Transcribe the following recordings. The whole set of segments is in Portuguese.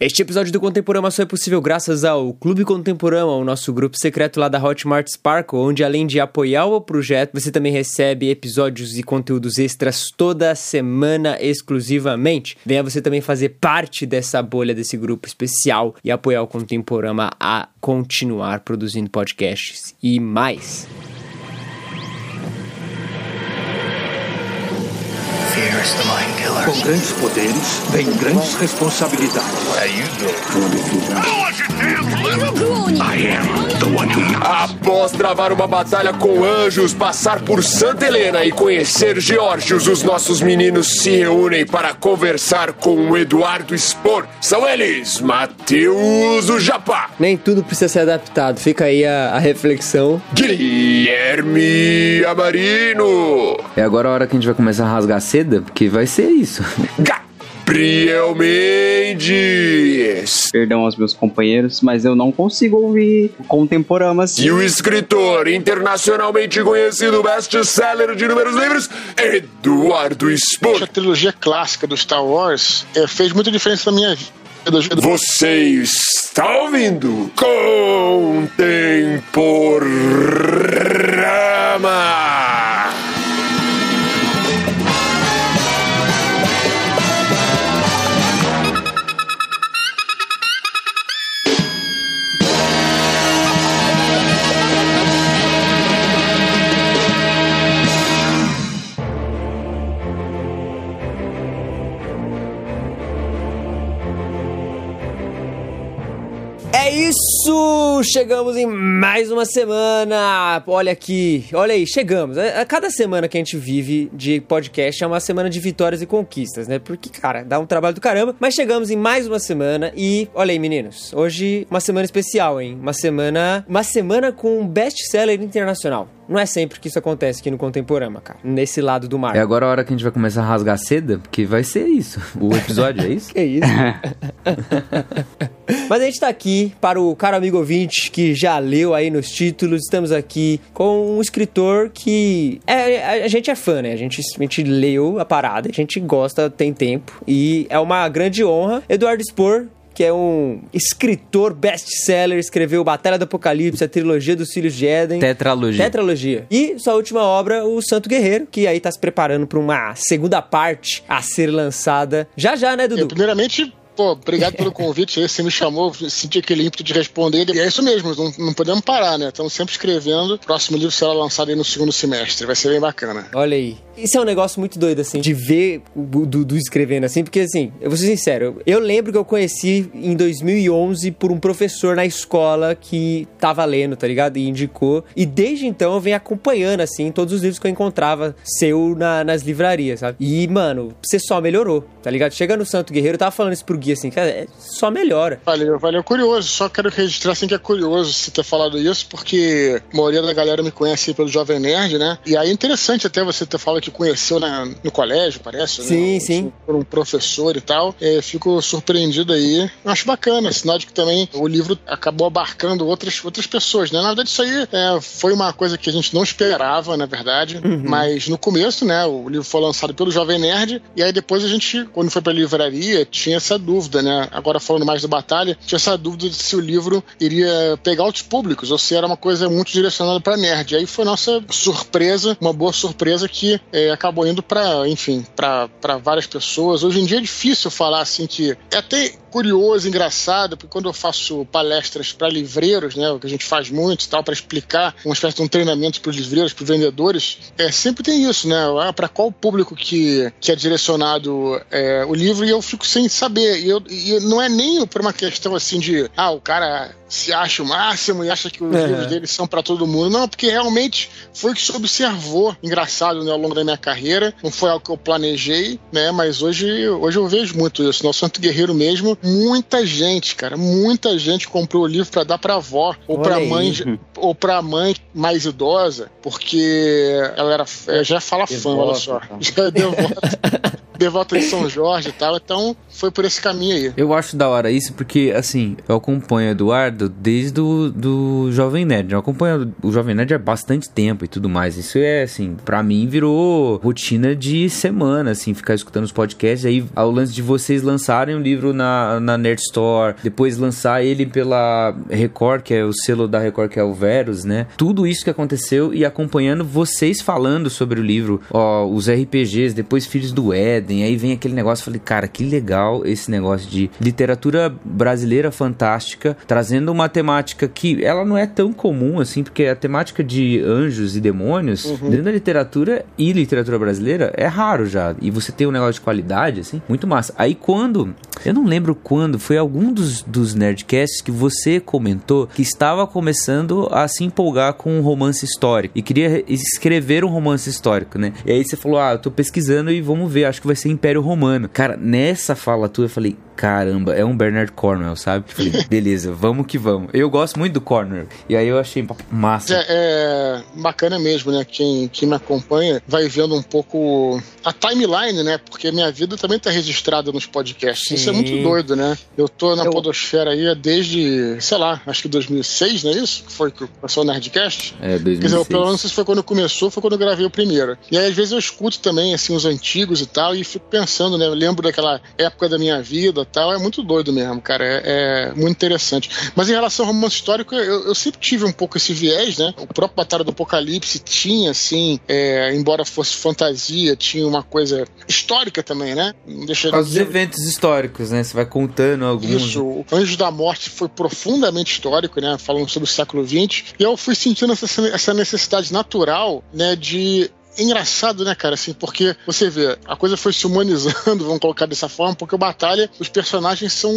Este episódio do Contemporama só é possível graças ao Clube Contemporama, o nosso grupo secreto lá da Hotmart Sparkle, onde além de apoiar o projeto, você também recebe episódios e conteúdos extras toda semana exclusivamente. Venha você também fazer parte dessa bolha desse grupo especial e apoiar o Contemporama a continuar produzindo podcasts e mais. Com grandes poderes, vem grandes responsabilidades. How you doing? Após travar uma batalha com anjos, passar por Santa Helena e conhecer Geórgios, os nossos meninos se reúnem para conversar com o Eduardo Spor. São eles, Matheus o Japá, Nem tudo precisa ser adaptado, fica aí a, a reflexão. Guilherme Amarino, É agora a hora que a gente vai começar a rasgar seda, porque vai ser isso. Gabriel Mendes Perdão aos meus companheiros, mas eu não consigo ouvir contemporâneas. e o escritor internacionalmente conhecido best-seller de inúmeros livros, Eduardo Spor. a trilogia clássica do Star Wars é, fez muita diferença na minha vida. Você está ouvindo Contemporama. Isso! Chegamos em mais uma semana. Olha aqui, olha aí, chegamos. A cada semana que a gente vive de podcast é uma semana de vitórias e conquistas, né? Porque, cara, dá um trabalho do caramba. Mas chegamos em mais uma semana e, olha aí, meninos, hoje uma semana especial, hein? Uma semana, uma semana com um best-seller internacional. Não é sempre que isso acontece aqui no Contemporama, cara. Nesse lado do mar. É agora a hora que a gente vai começar a rasgar seda, porque vai ser isso. O episódio é isso? Que isso? Mas a gente tá aqui para o caro amigo ouvinte que já leu aí nos títulos. Estamos aqui com um escritor que é, a gente é fã, né? A gente, a gente leu a parada, a gente gosta, tem tempo. E é uma grande honra. Eduardo Spor, que é um escritor best-seller, escreveu Batalha do Apocalipse, a trilogia dos Filhos de Éden. Tetralogia. Tetralogia. E sua última obra, O Santo Guerreiro, que aí tá se preparando para uma segunda parte a ser lançada já já, né, É, Dudu? primeiramente, pô, obrigado pelo convite. Você me chamou, senti aquele ímpeto de responder. E é isso mesmo, não, não podemos parar, né? Estamos sempre escrevendo. O próximo livro será lançado aí no segundo semestre. Vai ser bem bacana. Olha aí. Isso é um negócio muito doido, assim, de ver o Dudu escrevendo assim, porque, assim, eu vou ser sincero, eu lembro que eu conheci em 2011 por um professor na escola que tava lendo, tá ligado? E indicou. E desde então eu venho acompanhando, assim, todos os livros que eu encontrava seu na- nas livrarias, sabe? E, mano, você só melhorou, tá ligado? Chega no Santo Guerreiro, eu tava falando isso pro Gui, assim, cara, é- só melhora. Valeu, valeu. Curioso, só quero registrar assim que é curioso você ter falado isso, porque a maioria da galera me conhece pelo Jovem Nerd, né? E aí é interessante até você ter falado que conheceu na- no colégio, parece. Sim, né? sim. Por um professor e tal. É, fico surpreendido aí. Acho bacana, sinal de que também o livro acabou abarcando outras, outras pessoas, né? Na verdade, isso aí é, foi uma coisa que a gente não esperava, na verdade. Mas no começo, né? O livro foi lançado pelo Jovem Nerd, e aí depois a gente, quando foi pra livraria, tinha essa dúvida, né? Agora falando mais da batalha, tinha essa dúvida de se o livro iria pegar outros públicos, ou se era uma coisa muito direcionada pra nerd. E aí foi nossa surpresa, uma boa surpresa que é, acabou indo pra, enfim, pra várias pessoas. Hoje em dia é difícil falar assim que é até curioso, engraçado, porque quando eu faço palestras para livreiros, né, o que a gente faz muito tal, para explicar uma espécie de um treinamento para os livreiros, para os vendedores, é, sempre tem isso, né? Ah, para qual público que, que é direcionado é, o livro e eu fico sem saber. E, eu, e não é nem por uma questão assim de, ah, o cara se acha o máximo e acha que os É. livros dele são para todo mundo. Não, porque realmente foi o que se observou. Engraçado, né, ao longo da minha carreira. Não foi algo que eu planejei, né? Mas hoje, hoje eu vejo muito isso. No Santo Guerreiro mesmo, muita gente, cara, muita gente comprou o livro para dar pra avó ou aí. mãe ou pra mãe mais idosa, porque ela era é, já fala fã, olha só. então. Já é devota de São Jorge e tal. Então foi por esse caminho aí. Eu acho da hora isso porque, assim, eu acompanho o Eduardo desde o do Jovem Nerd. Eu acompanho o Jovem Nerd há bastante tempo e tudo mais. Isso é, assim, pra mim virou rotina de semana, assim, ficar escutando os podcasts. Aí, ao lance de vocês lançarem um livro na, na Nerd Store, depois lançar ele pela Record, que é o selo da Record, que é o Verus, né? Tudo isso que aconteceu e acompanhando vocês falando sobre o livro, ó, os RPGs, depois Filhos do Éden, aí vem aquele negócio, falei, cara, que legal esse negócio de literatura brasileira fantástica, trazendo uma temática que ela não é tão comum assim, porque a temática de anjos e demônios, Uhum. dentro da literatura e literatura brasileira, é raro já. E você tem um negócio de qualidade, assim, muito massa. Aí quando, eu não lembro quando, foi algum dos, dos Nerdcasts que você comentou que estava começando a se empolgar com um romance histórico e queria re- escrever um romance histórico, né? E aí você falou, ah, eu tô pesquisando e vamos ver, acho que vai ser Império Romano. Cara, nessa fala tua eu falei, caramba, é um Bernard Cornwell, sabe? Falei, beleza, vamos que vamos. Eu gosto muito do Cornwell. E aí eu achei massa. É, é bacana mesmo, né? Quem, quem me acompanha vai vendo um pouco a timeline, né? Porque minha vida também tá registrada nos podcasts. Isso é Sim. muito doido, né? Eu tô na Eu- Podosfera aí desde, sei lá, acho que 2006, não é isso? Que foi que começou o Nerdcast? É, Quer dizer, 2006. pelo menos não sei se foi quando começou, foi quando eu gravei o primeiro. E aí, às vezes, eu escuto também, assim, os antigos e tal, e fico pensando, né? Eu lembro daquela época da minha vida tal. É muito doido mesmo, cara. É, é muito interessante. Mas em relação ao romance histórico, eu, eu sempre tive um pouco esse viés, né? O próprio Batalha do Apocalipse tinha, assim, é, embora fosse fantasia, tinha uma coisa histórica também, né? Não deixa Por causa dos eventos históricos, né? Você vai contando alguns. isso, o Anjos da Morte foi profundamente histórico, né? Falando sobre o século XX. E eu fui sentindo essa, essa necessidade natural, né? De engraçado, né, cara? Assim, porque você vê, a coisa foi se humanizando, vamos colocar dessa forma, porque o Batalha, os personagens são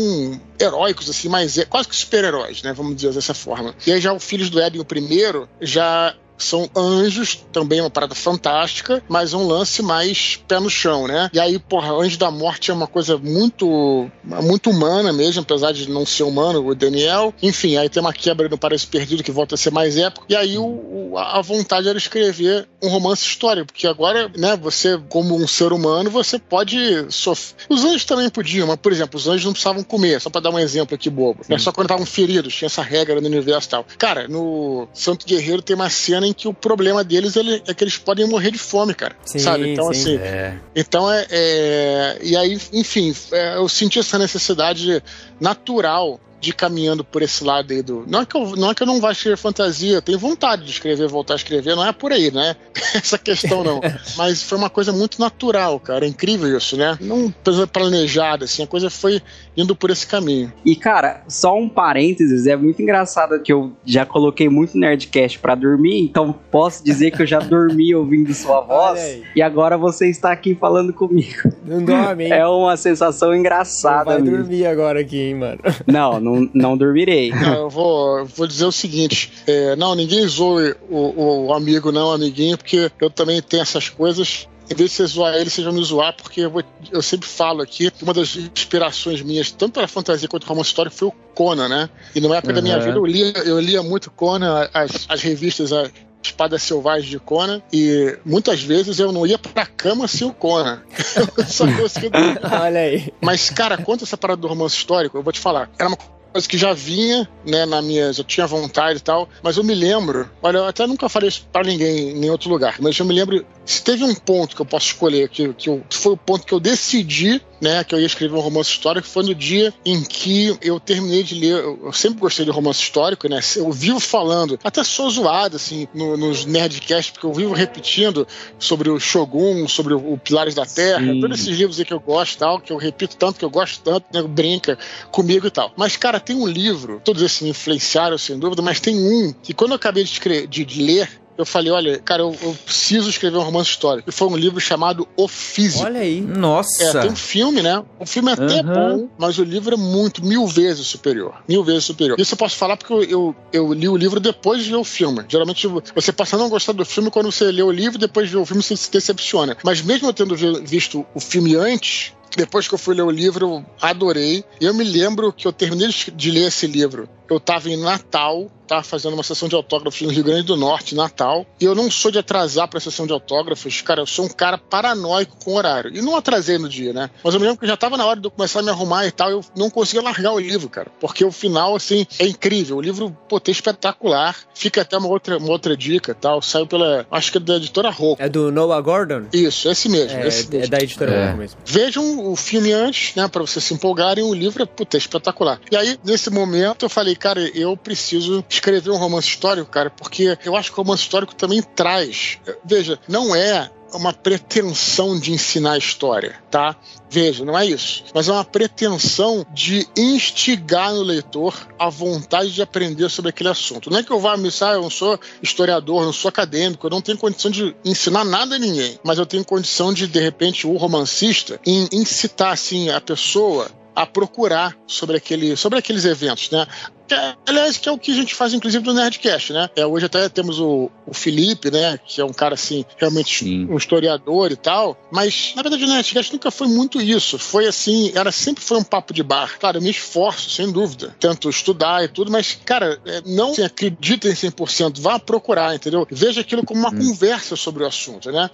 heróicos, assim, mas é quase que super-heróis, né? Vamos dizer dessa forma. E aí já o Filhos do Éden, o primeiro, já são anjos, também uma parada fantástica, mas um lance mais pé no chão, né? E aí, porra, Anjo da Morte é uma coisa muito muito humana mesmo, apesar de não ser humano, o Daniel. Enfim, aí tem uma quebra no Paraíso Perdido que volta a ser mais épico. E aí o, a vontade era escrever um romance histórico, porque agora, né, você, como um ser humano, você pode sofrer. Os anjos também podiam, mas, por exemplo, os anjos não precisavam comer, só pra dar um exemplo aqui bobo. É só quando estavam feridos, tinha essa regra no universo e tal. Cara, no Santo Guerreiro tem uma cena que o problema deles ele- é que eles podem morrer de fome, cara. Sim, sabe? Então, sim. assim, É. então é, é- E aí, enfim, é, eu senti essa necessidade natural de caminhando por esse lado aí do. Não é que eu não, é que eu não vá escrever fantasia, eu tenho vontade de escrever, voltar a escrever, não é por aí, né? Essa questão não. Mas foi uma coisa muito natural, cara. É incrível isso, né? Não coisa planejada, assim, a coisa foi indo por esse caminho. E, cara, só um parênteses, é muito engraçado que eu já coloquei muito Nerdcast pra dormir, então posso dizer que eu já dormi ouvindo sua voz, e agora você está aqui falando comigo. Não dorme, hein? É uma sensação Não engraçada vai mesmo. dormir agora aqui, hein, mano. Não, não, não dormirei. Não, eu vou, vou dizer o seguinte: é, não, ninguém zoe o, o amigo, não, amiguinho, porque eu também tenho essas coisas. Em vez de você zoar ele, vocês vão me zoar, porque eu, vou- eu sempre falo aqui que uma das inspirações minhas, tanto para fantasia quanto romance histórico, foi o Conan, né? E numa época da minha Uhum. vida eu lia, eu lia muito Conan, as, as revistas, a Espada Selvagem de Conan, e muitas vezes eu não ia pra cama sem o Conan. Eu só conseguia dormir. Olha aí. Mas, cara, quanto essa parada do romance histórico, eu vou te falar. Era uma coisa que já vinha, né, na minha. Eu tinha vontade e tal, mas eu me lembro. Olha, eu até nunca falei isso pra ninguém em outro lugar, mas eu me lembro. Se teve um ponto que eu posso escolher, que, que, eu- que foi o ponto que eu decidi, né, que eu ia escrever um romance histórico, foi no dia em que eu terminei de ler. Eu, eu sempre gostei de romance histórico, né? Eu vivo falando, até sou zoado, assim, no- nos Nerdcasts, porque eu vivo repetindo sobre o Shogun, sobre o, o Pilares da Terra, Sim. todos esses livros aí que eu gosto e tal, que eu repito tanto, que eu gosto tanto, né, brinca comigo e tal. Mas, cara, tem um livro, todos esses me influenciaram, sem dúvida, mas tem um que quando eu acabei de, escre- de- de ler, eu falei, olha, cara, eu, eu preciso escrever um romance histórico. E foi um livro chamado O Físico. Olha aí. É, Nossa! tem um filme, né? O filme é até Aham. bom, mas o livro é muito, mil vezes superior. Mil vezes superior. Isso eu posso falar porque eu, eu, eu li o livro depois de ver o filme. Geralmente você passa a não gostar do filme quando você lê o livro, depois de ver o filme você se decepciona. Mas mesmo eu tendo vi- visto o filme antes, depois que eu fui ler o livro, eu adorei. E eu me lembro que eu terminei de ler esse livro eu tava em Natal, tava fazendo uma sessão de autógrafos no Rio Grande do Norte, Natal, e eu não sou de atrasar pra sessão de autógrafos, cara, eu sou um cara paranoico com horário. E não atrasei no dia, né? Mas eu me lembro que já tava na hora de eu começar a me arrumar e tal, eu não conseguia largar o livro, cara, porque o final, assim, é incrível. O livro, pô, é espetacular. Fica até uma outra, uma outra dica tal, saiu pela, acho que é da editora Rocco. É do Noah Gordon? Isso, esse mesmo. É, esse é mesmo. da editora É. Rocco mesmo. Vejam o filme antes, né, pra vocês se empolgarem. O livro é, puta, é espetacular. E aí, nesse momento, eu falei, cara, eu preciso escrever um romance histórico, cara, porque eu acho que o romance histórico também traz. Veja, não é uma pretensão de ensinar história, tá? Veja, não é isso. Mas é uma pretensão de instigar no leitor a vontade de aprender sobre aquele assunto. Não é que eu vá me ah, eu não sou historiador, não sou acadêmico, eu não tenho condição de ensinar nada a ninguém, mas eu tenho condição de, de repente, o romancista, in- incitar assim, a pessoa a procurar sobre, aquele, sobre aqueles eventos, né? Que é- aliás, que é o que a gente faz, inclusive, do Nerdcast, né? É, hoje até temos o, o Felipe, né? Que é um cara, assim, realmente Sim. um historiador e tal. Mas, na verdade, o Nerdcast nunca foi muito isso. Foi assim, era sempre foi um papo de bar. Claro, eu me esforço, sem dúvida. Tento estudar e tudo, mas, cara, é, não assim, acredita em 100%. Vá procurar, entendeu? Veja aquilo como uma conversa sobre o assunto, né?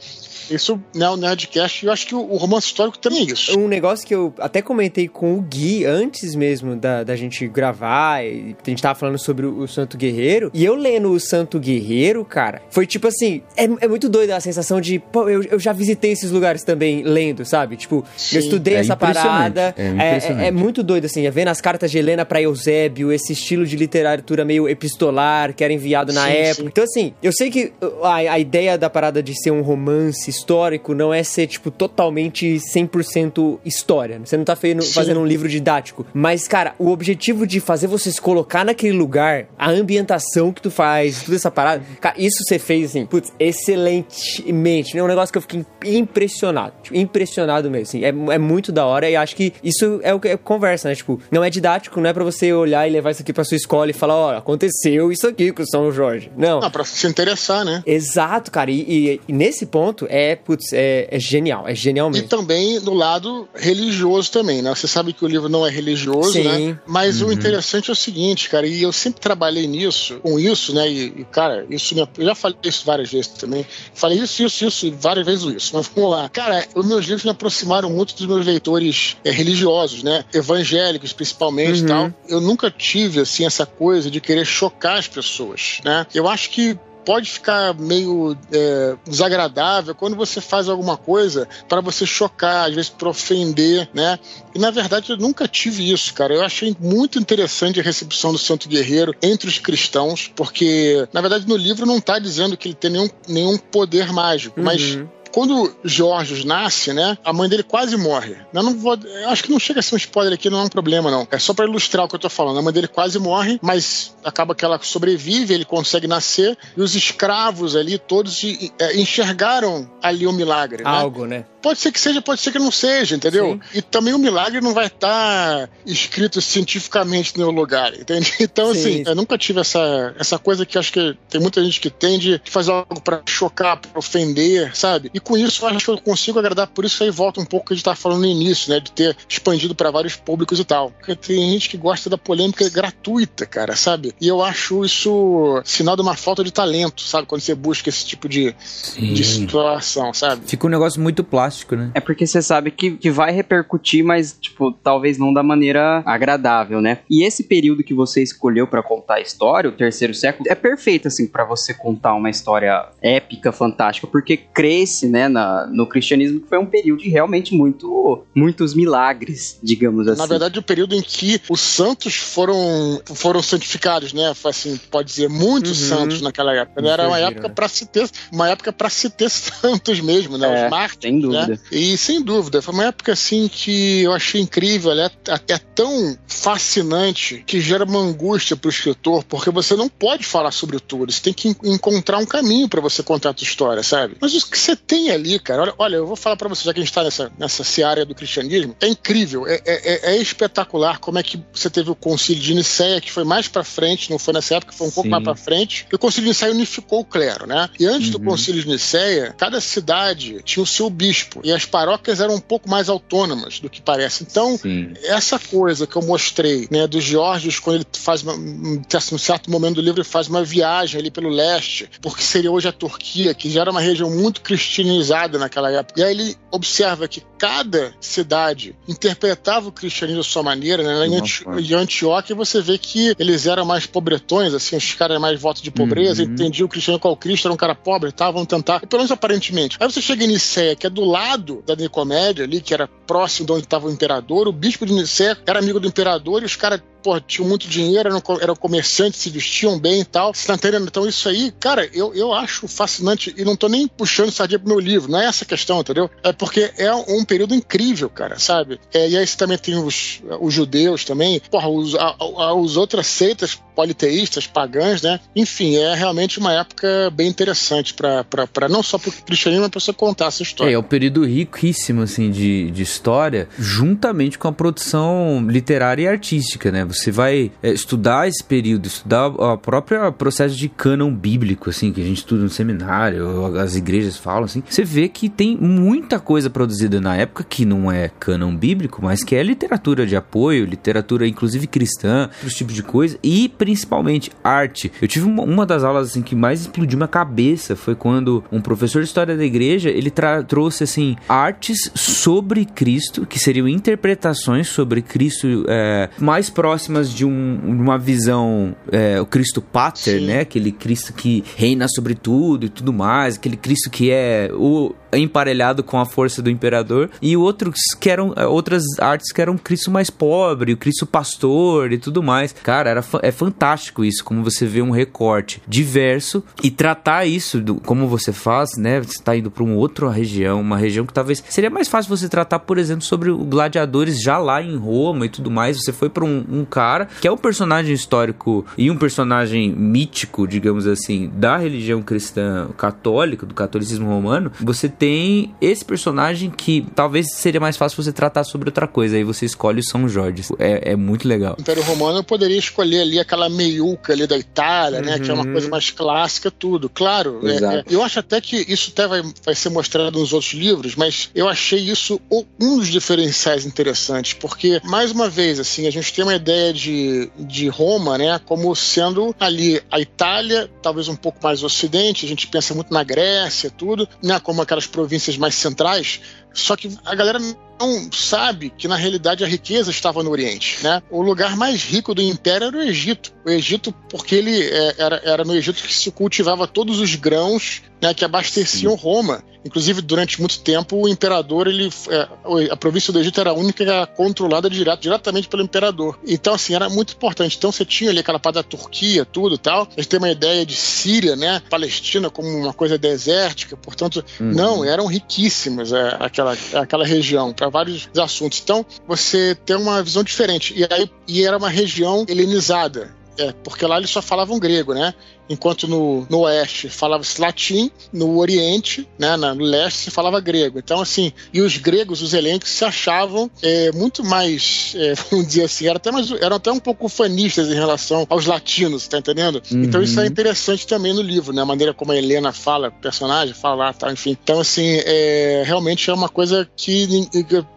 Isso, né, o Nerdcast, eu acho que o, o romance histórico também é isso. Um negócio que eu até comentei com o Gui antes mesmo da, da gente gravar, e a gente tava falando sobre o, Santo Guerreiro, e eu lendo o Santo Guerreiro, cara, foi tipo assim, é, é muito doido a sensação de, pô, eu, eu já visitei esses lugares também lendo, sabe? Tipo, Sim. eu estudei É essa parada, é é, impressionante. é muito doido assim, é vendo as cartas de Helena pra Eusébio, esse estilo de literatura meio epistolar que era enviado na Sim, época. sim. Então, assim, eu sei que a, a ideia da parada de ser um romance histórico não é ser, tipo, totalmente 100% história. Você não tá Sim. fazendo um livro didático. Mas, cara, o objetivo de fazer você se colocar naquele lugar, a ambientação que tu faz, toda essa parada, cara, isso você fez, assim, putz, excelentemente. É um negócio que eu fiquei impressionado. Tipo, impressionado mesmo, assim. É, é muito da hora e acho que isso é o que é conversa, né? Tipo, não é didático, não é pra você olhar e levar isso aqui pra sua escola e falar, ó, aconteceu isso aqui com o São Jorge. Não. Ah, pra se interessar, né? Exato, cara. E, e- e nesse ponto é, putz, é, é genial. É genial E mesmo. também do lado religioso também, né? Você sabe que o livro não é religioso, Sim. né? Mas o interessante é o seguinte, cara, e eu sempre trabalhei nisso, com isso, né? E, e, cara, isso me- eu já falei isso várias vezes também. Falei isso, isso, isso, e várias vezes isso. Mas vamos lá. Cara, os meus livros me aproximaram muito dos meus leitores é, religiosos, né? Evangélicos, principalmente e tal. Eu nunca tive, assim, essa coisa de querer chocar as pessoas, né? Eu acho que pode ficar meio é, desagradável quando você faz alguma coisa para você chocar, às vezes para ofender, né? E na verdade eu nunca tive isso, cara. Eu achei muito interessante a recepção do Santo Guerreiro entre os cristãos, porque na verdade no livro não está dizendo que ele tem nenhum, nenhum poder mágico, mas Uhum. Quando Jorge nasce, né, a mãe dele quase morre. Eu não vou, eu acho que não chega a ser um spoiler aqui, não é um problema não. É só pra ilustrar o que eu tô falando. A mãe dele quase morre, mas acaba que ela sobrevive, ele consegue nascer e os escravos ali todos é, enxergaram ali o milagre, né? Algo, né? Pode ser que seja, pode ser que não seja, entendeu? Sim. E também o milagre não vai estar escrito cientificamente no lugar, entende? Então, Sim. assim, eu nunca tive essa, essa coisa que acho que tem muita gente que tem de fazer algo pra chocar, pra ofender, sabe? E com isso eu acho que eu consigo agradar, por isso aí volta um pouco o que a gente tava falando no início, né? De ter expandido pra vários públicos e tal. Porque tem gente que gosta da polêmica gratuita, cara, sabe? E eu acho isso sinal de uma falta de talento, sabe? Quando você busca esse tipo de, de situação, sabe? Fica um negócio muito plástico, né? É porque você sabe que, que vai repercutir, mas, tipo, talvez não da maneira agradável, né? E esse período que você escolheu pra contar a história, o terceiro século, é perfeito, assim, pra você contar uma história épica, fantástica, porque cresce, né, na, no cristianismo, que foi um período de realmente muito, muitos milagres, digamos assim. Na verdade, o período em que os santos foram, foram santificados, né? Foi Assim, pode dizer, muitos Uhum. santos naquela época. Era uma época né? para se ter, uma época para se ter santos mesmo, né? É, Os mártires, sem dúvida. Né? E sem dúvida, foi uma época assim que eu achei incrível, é, é tão fascinante que gera uma angústia pro escritor, porque você não pode falar sobre tudo, você tem que en- encontrar um caminho para você contar a tua história, sabe? Mas o que você tem ali, cara, olha, olha eu vou falar para você, já que a gente tá nessa, nessa seara do cristianismo, é incrível, é, é, é- é espetacular como é que você teve o concílio de Nicéia, que foi mais para frente, não foi nessa época, foi um pouco Sim. mais para frente, e o concílio de Nicéia unificou o clero, né? E antes do Uhum. concílio de Nicéia, cada cidade tinha o seu bispo. Bispo e as paróquias eram um pouco mais autônomas do que parece. Então, Sim. essa coisa que eu mostrei, né, do Georgios, quando ele faz uma, um certo momento do livro, ele faz uma viagem ali pelo leste, porque seria hoje a Turquia, que já era uma região muito cristianizada naquela época. E aí ele observa que cada cidade interpretava o cristianismo da sua maneira, né? Em, Anti em Antioquia você vê que eles eram mais pobretões, assim, os caras mais votos de pobreza, Uhum. entendiam o cristiano qual Cristo era um cara pobre, tá? Vão tentar, pelo menos aparentemente. Aí você chega em Niceia, que é do lado da Nicomédia ali, que era próximo de onde estava o imperador, o bispo de Niceia era amigo do imperador e os caras pô, tinham muito dinheiro, eram, eram comerciantes, se vestiam bem e tal. Você tá entendendo? Então, isso aí, cara, eu, eu acho fascinante e não tô nem puxando sardinha pro meu livro, não é essa a questão, entendeu? É porque é um período incrível, cara, sabe? É, e aí você também tem os, os judeus também, porra, os, a, a, os outras seitas politeístas, pagãs, né? Enfim, é realmente uma época bem interessante para não só pro cristianismo, mas pra você contar essa É, história. é um período riquíssimo, assim, de, de história, juntamente com a produção literária e artística, né? Você vai é, estudar esse período, estudar o próprio processo de cânon bíblico, assim, que a gente estuda no seminário, as igrejas falam, assim. Você vê que tem muita coisa produzida na época que não é cânon bíblico, mas que é literatura de apoio, literatura, inclusive cristã, outros tipos de coisa, e principalmente arte. Eu tive uma, uma das aulas, assim, que mais explodiu minha cabeça foi quando um professor de história da igreja, ele trouxe, assim, artes sobre Cristo, que seriam interpretações sobre Cristo é, mais próximas de um- uma visão, é, o Cristo Pater, Sim. né? Aquele Cristo que reina sobre tudo e tudo mais, aquele Cristo que é o emparelhado com a força do imperador e outros que eram é, outras artes que eram Cristo mais pobre, o Cristo pastor e tudo mais. Cara, era é fantástico isso, como você vê um recorte diverso e tratar isso do- como você faz, né? Você está indo para uma outra região, uma região que talvez seria mais fácil você tratar, por exemplo, sobre o gladiadores já lá em Roma e tudo mais. Você foi para um, um cara que é um personagem histórico e um personagem mítico, digamos assim, da religião cristã católica, do catolicismo romano. Você tem esse personagem que talvez seria mais fácil você tratar sobre outra coisa. Aí você escolhe o São Jorge. É, é muito legal. O Império Romano eu poderia escolher ali aquela meiuca ali da Itália, né? Que é uma coisa mais clássica, tudo. Claro, é- é- eu acho até que isso até vai, vai ser mostrado nos outros livros, mas eu achei isso o- um dos diferenciais interessantes, porque, mais uma vez, assim, a gente tem uma ideia de, de Roma, né? Como sendo ali a Itália, talvez um pouco mais ocidente, a gente pensa muito na Grécia, tudo, né? Como aquelas províncias mais centrais, só que a galera não sabe que na realidade a riqueza estava no Oriente, né? O lugar mais rico do Império era o Egito. O Egito, porque ele é, era, era no Egito que se cultivava todos os grãos né, que abasteciam Roma. Inclusive, durante muito tempo, o imperador, ele, é, a província do Egito era a única que era controlada direto, diretamente pelo imperador. Então, assim, era muito importante. Então, você tinha ali aquela parte da Turquia, tudo e tal. A gente tem uma ideia de Síria, né? Palestina como uma coisa desértica. Portanto, não, eram riquíssimas é, aquela, aquela região para vários assuntos. Então, você tem uma visão diferente. E, aí, e era uma região helenizada. É, porque lá eles só falavam grego, né? Enquanto no, no oeste falava-se latim, no oriente, né, no leste se falava grego. Então, assim, e os gregos, os helencos, se achavam é, muito mais, é, vamos dizer assim, eram até, mais, eram até um pouco fanistas em relação aos latinos, tá entendendo? Então isso é interessante também no livro, né? A maneira como a Helena fala, o personagem fala lá, tá, enfim. Então, assim, é, realmente é uma coisa que,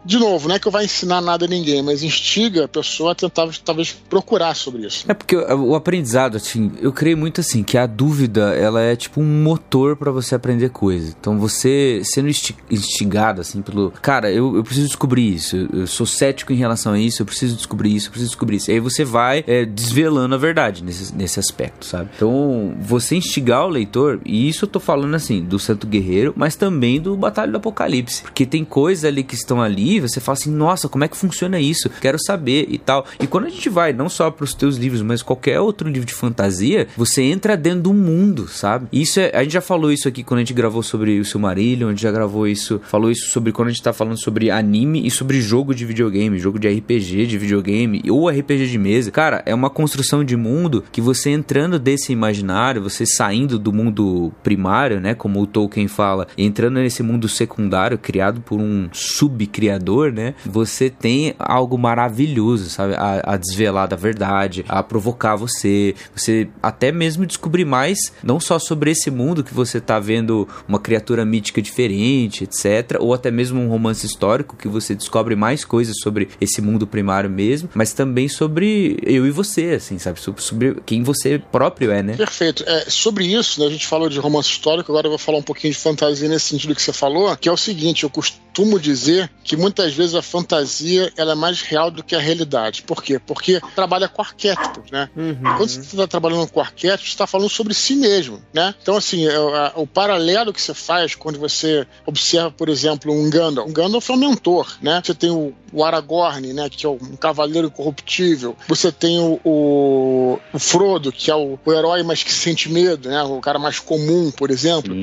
de novo, não é que eu vai ensinar nada a ninguém, mas instiga a pessoa a tentar, talvez, procurar sobre isso. É porque o aprendizado, assim, eu creio muito assim, que a dúvida, ela é tipo um motor pra você aprender coisa. Então você sendo insti- instigado, assim, pelo. Cara, eu, eu preciso descobrir isso. Eu, sou cético em relação a isso, eu preciso descobrir isso, eu preciso descobrir isso. E aí você vai é, desvelando a verdade nesse, nesse aspecto, sabe? Então, você instigar o leitor, e isso eu tô falando assim, do Santo Guerreiro, mas também do Batalha do Apocalipse. Porque tem coisas ali que estão ali, você fala assim, nossa, como é que funciona isso? Quero saber e tal. E quando a gente vai, não só pros teus livros, mas qualquer outro livro de fantasia, você entra dentro do mundo, sabe? Isso é, a gente já falou isso aqui quando a gente gravou sobre o Silmarillion, a gente já gravou isso, falou isso sobre quando a gente tá falando sobre anime e sobre jogo de videogame, jogo de RPG de videogame ou RPG de mesa. Cara, é uma construção de mundo que você entrando desse imaginário, você saindo do mundo primário, né, como o Tolkien fala, entrando nesse mundo secundário criado por um subcriador, né? Você tem algo maravilhoso, sabe? A, a desvelar da verdade, a provocar você, você até mesmo descobrir mais, não só sobre esse mundo que você tá vendo uma criatura mítica diferente, etc, ou até mesmo um romance histórico que você descobre mais coisas sobre esse mundo primário mesmo, mas também sobre eu e você, assim, sabe? Sobre quem você próprio é, né? Perfeito. É, sobre isso, né, a gente falou de romance histórico, agora eu vou falar um pouquinho de fantasia nesse sentido que você falou, que é o seguinte, eu costumo dizer que muitas vezes a fantasia ela é mais real do que a realidade. Por quê? Porque trabalha com arquétipos, né? Uhum. Quando você está trabalhando com arquétipos, você está falando sobre si mesmo, né? Então, assim, é, o, o paralelo que você faz quando você observa, por exemplo, um Gandalf. Um Gandalf é um mentor, né? Você tem o, o Aragorn, né? Que é um cavaleiro incorruptível. Você tem o, o, o Frodo, que é o, o, herói, mas que sente medo, né? O cara mais comum, por exemplo.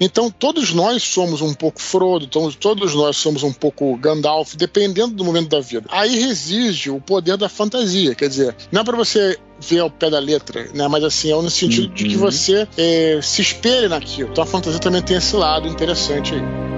Então, todos nós somos um pouco Frodo, então, todos nós somos um pouco Gandalf, dependendo do momento da vida. Aí reside o poder da fantasia, quer dizer, não é para você ver ao pé da letra, né? Mas assim, é no sentido uhum. de que uhum. você é, se espelhe naquilo. Então a fantasia também tem esse lado interessante aí.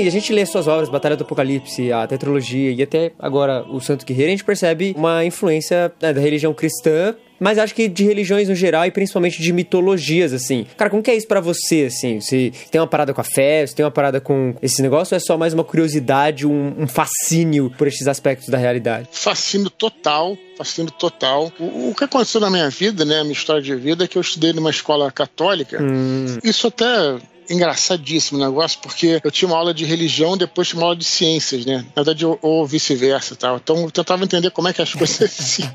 Assim, a gente lê suas obras, Batalha do Apocalipse, a tetralogia e até agora o Santo Guerreiro, a gente percebe uma influência né, da religião cristã mas acho que de religiões no geral e principalmente de mitologias, assim. Cara, como que é isso para você, assim? Você tem uma parada com a fé, você tem uma parada com esse negócio ou é só mais uma curiosidade, um, um fascínio por esses aspectos da realidade? Fascínio total, fascínio total. O, o, que aconteceu na minha vida, né, a minha história de vida, é que eu estudei numa escola católica. Hum. Isso até engraçadíssimo o negócio, porque eu tinha uma aula de religião, depois tinha uma aula de ciências, né? Na verdade, ou, ou vice-versa tal. Então eu tentava entender como é que as coisas se,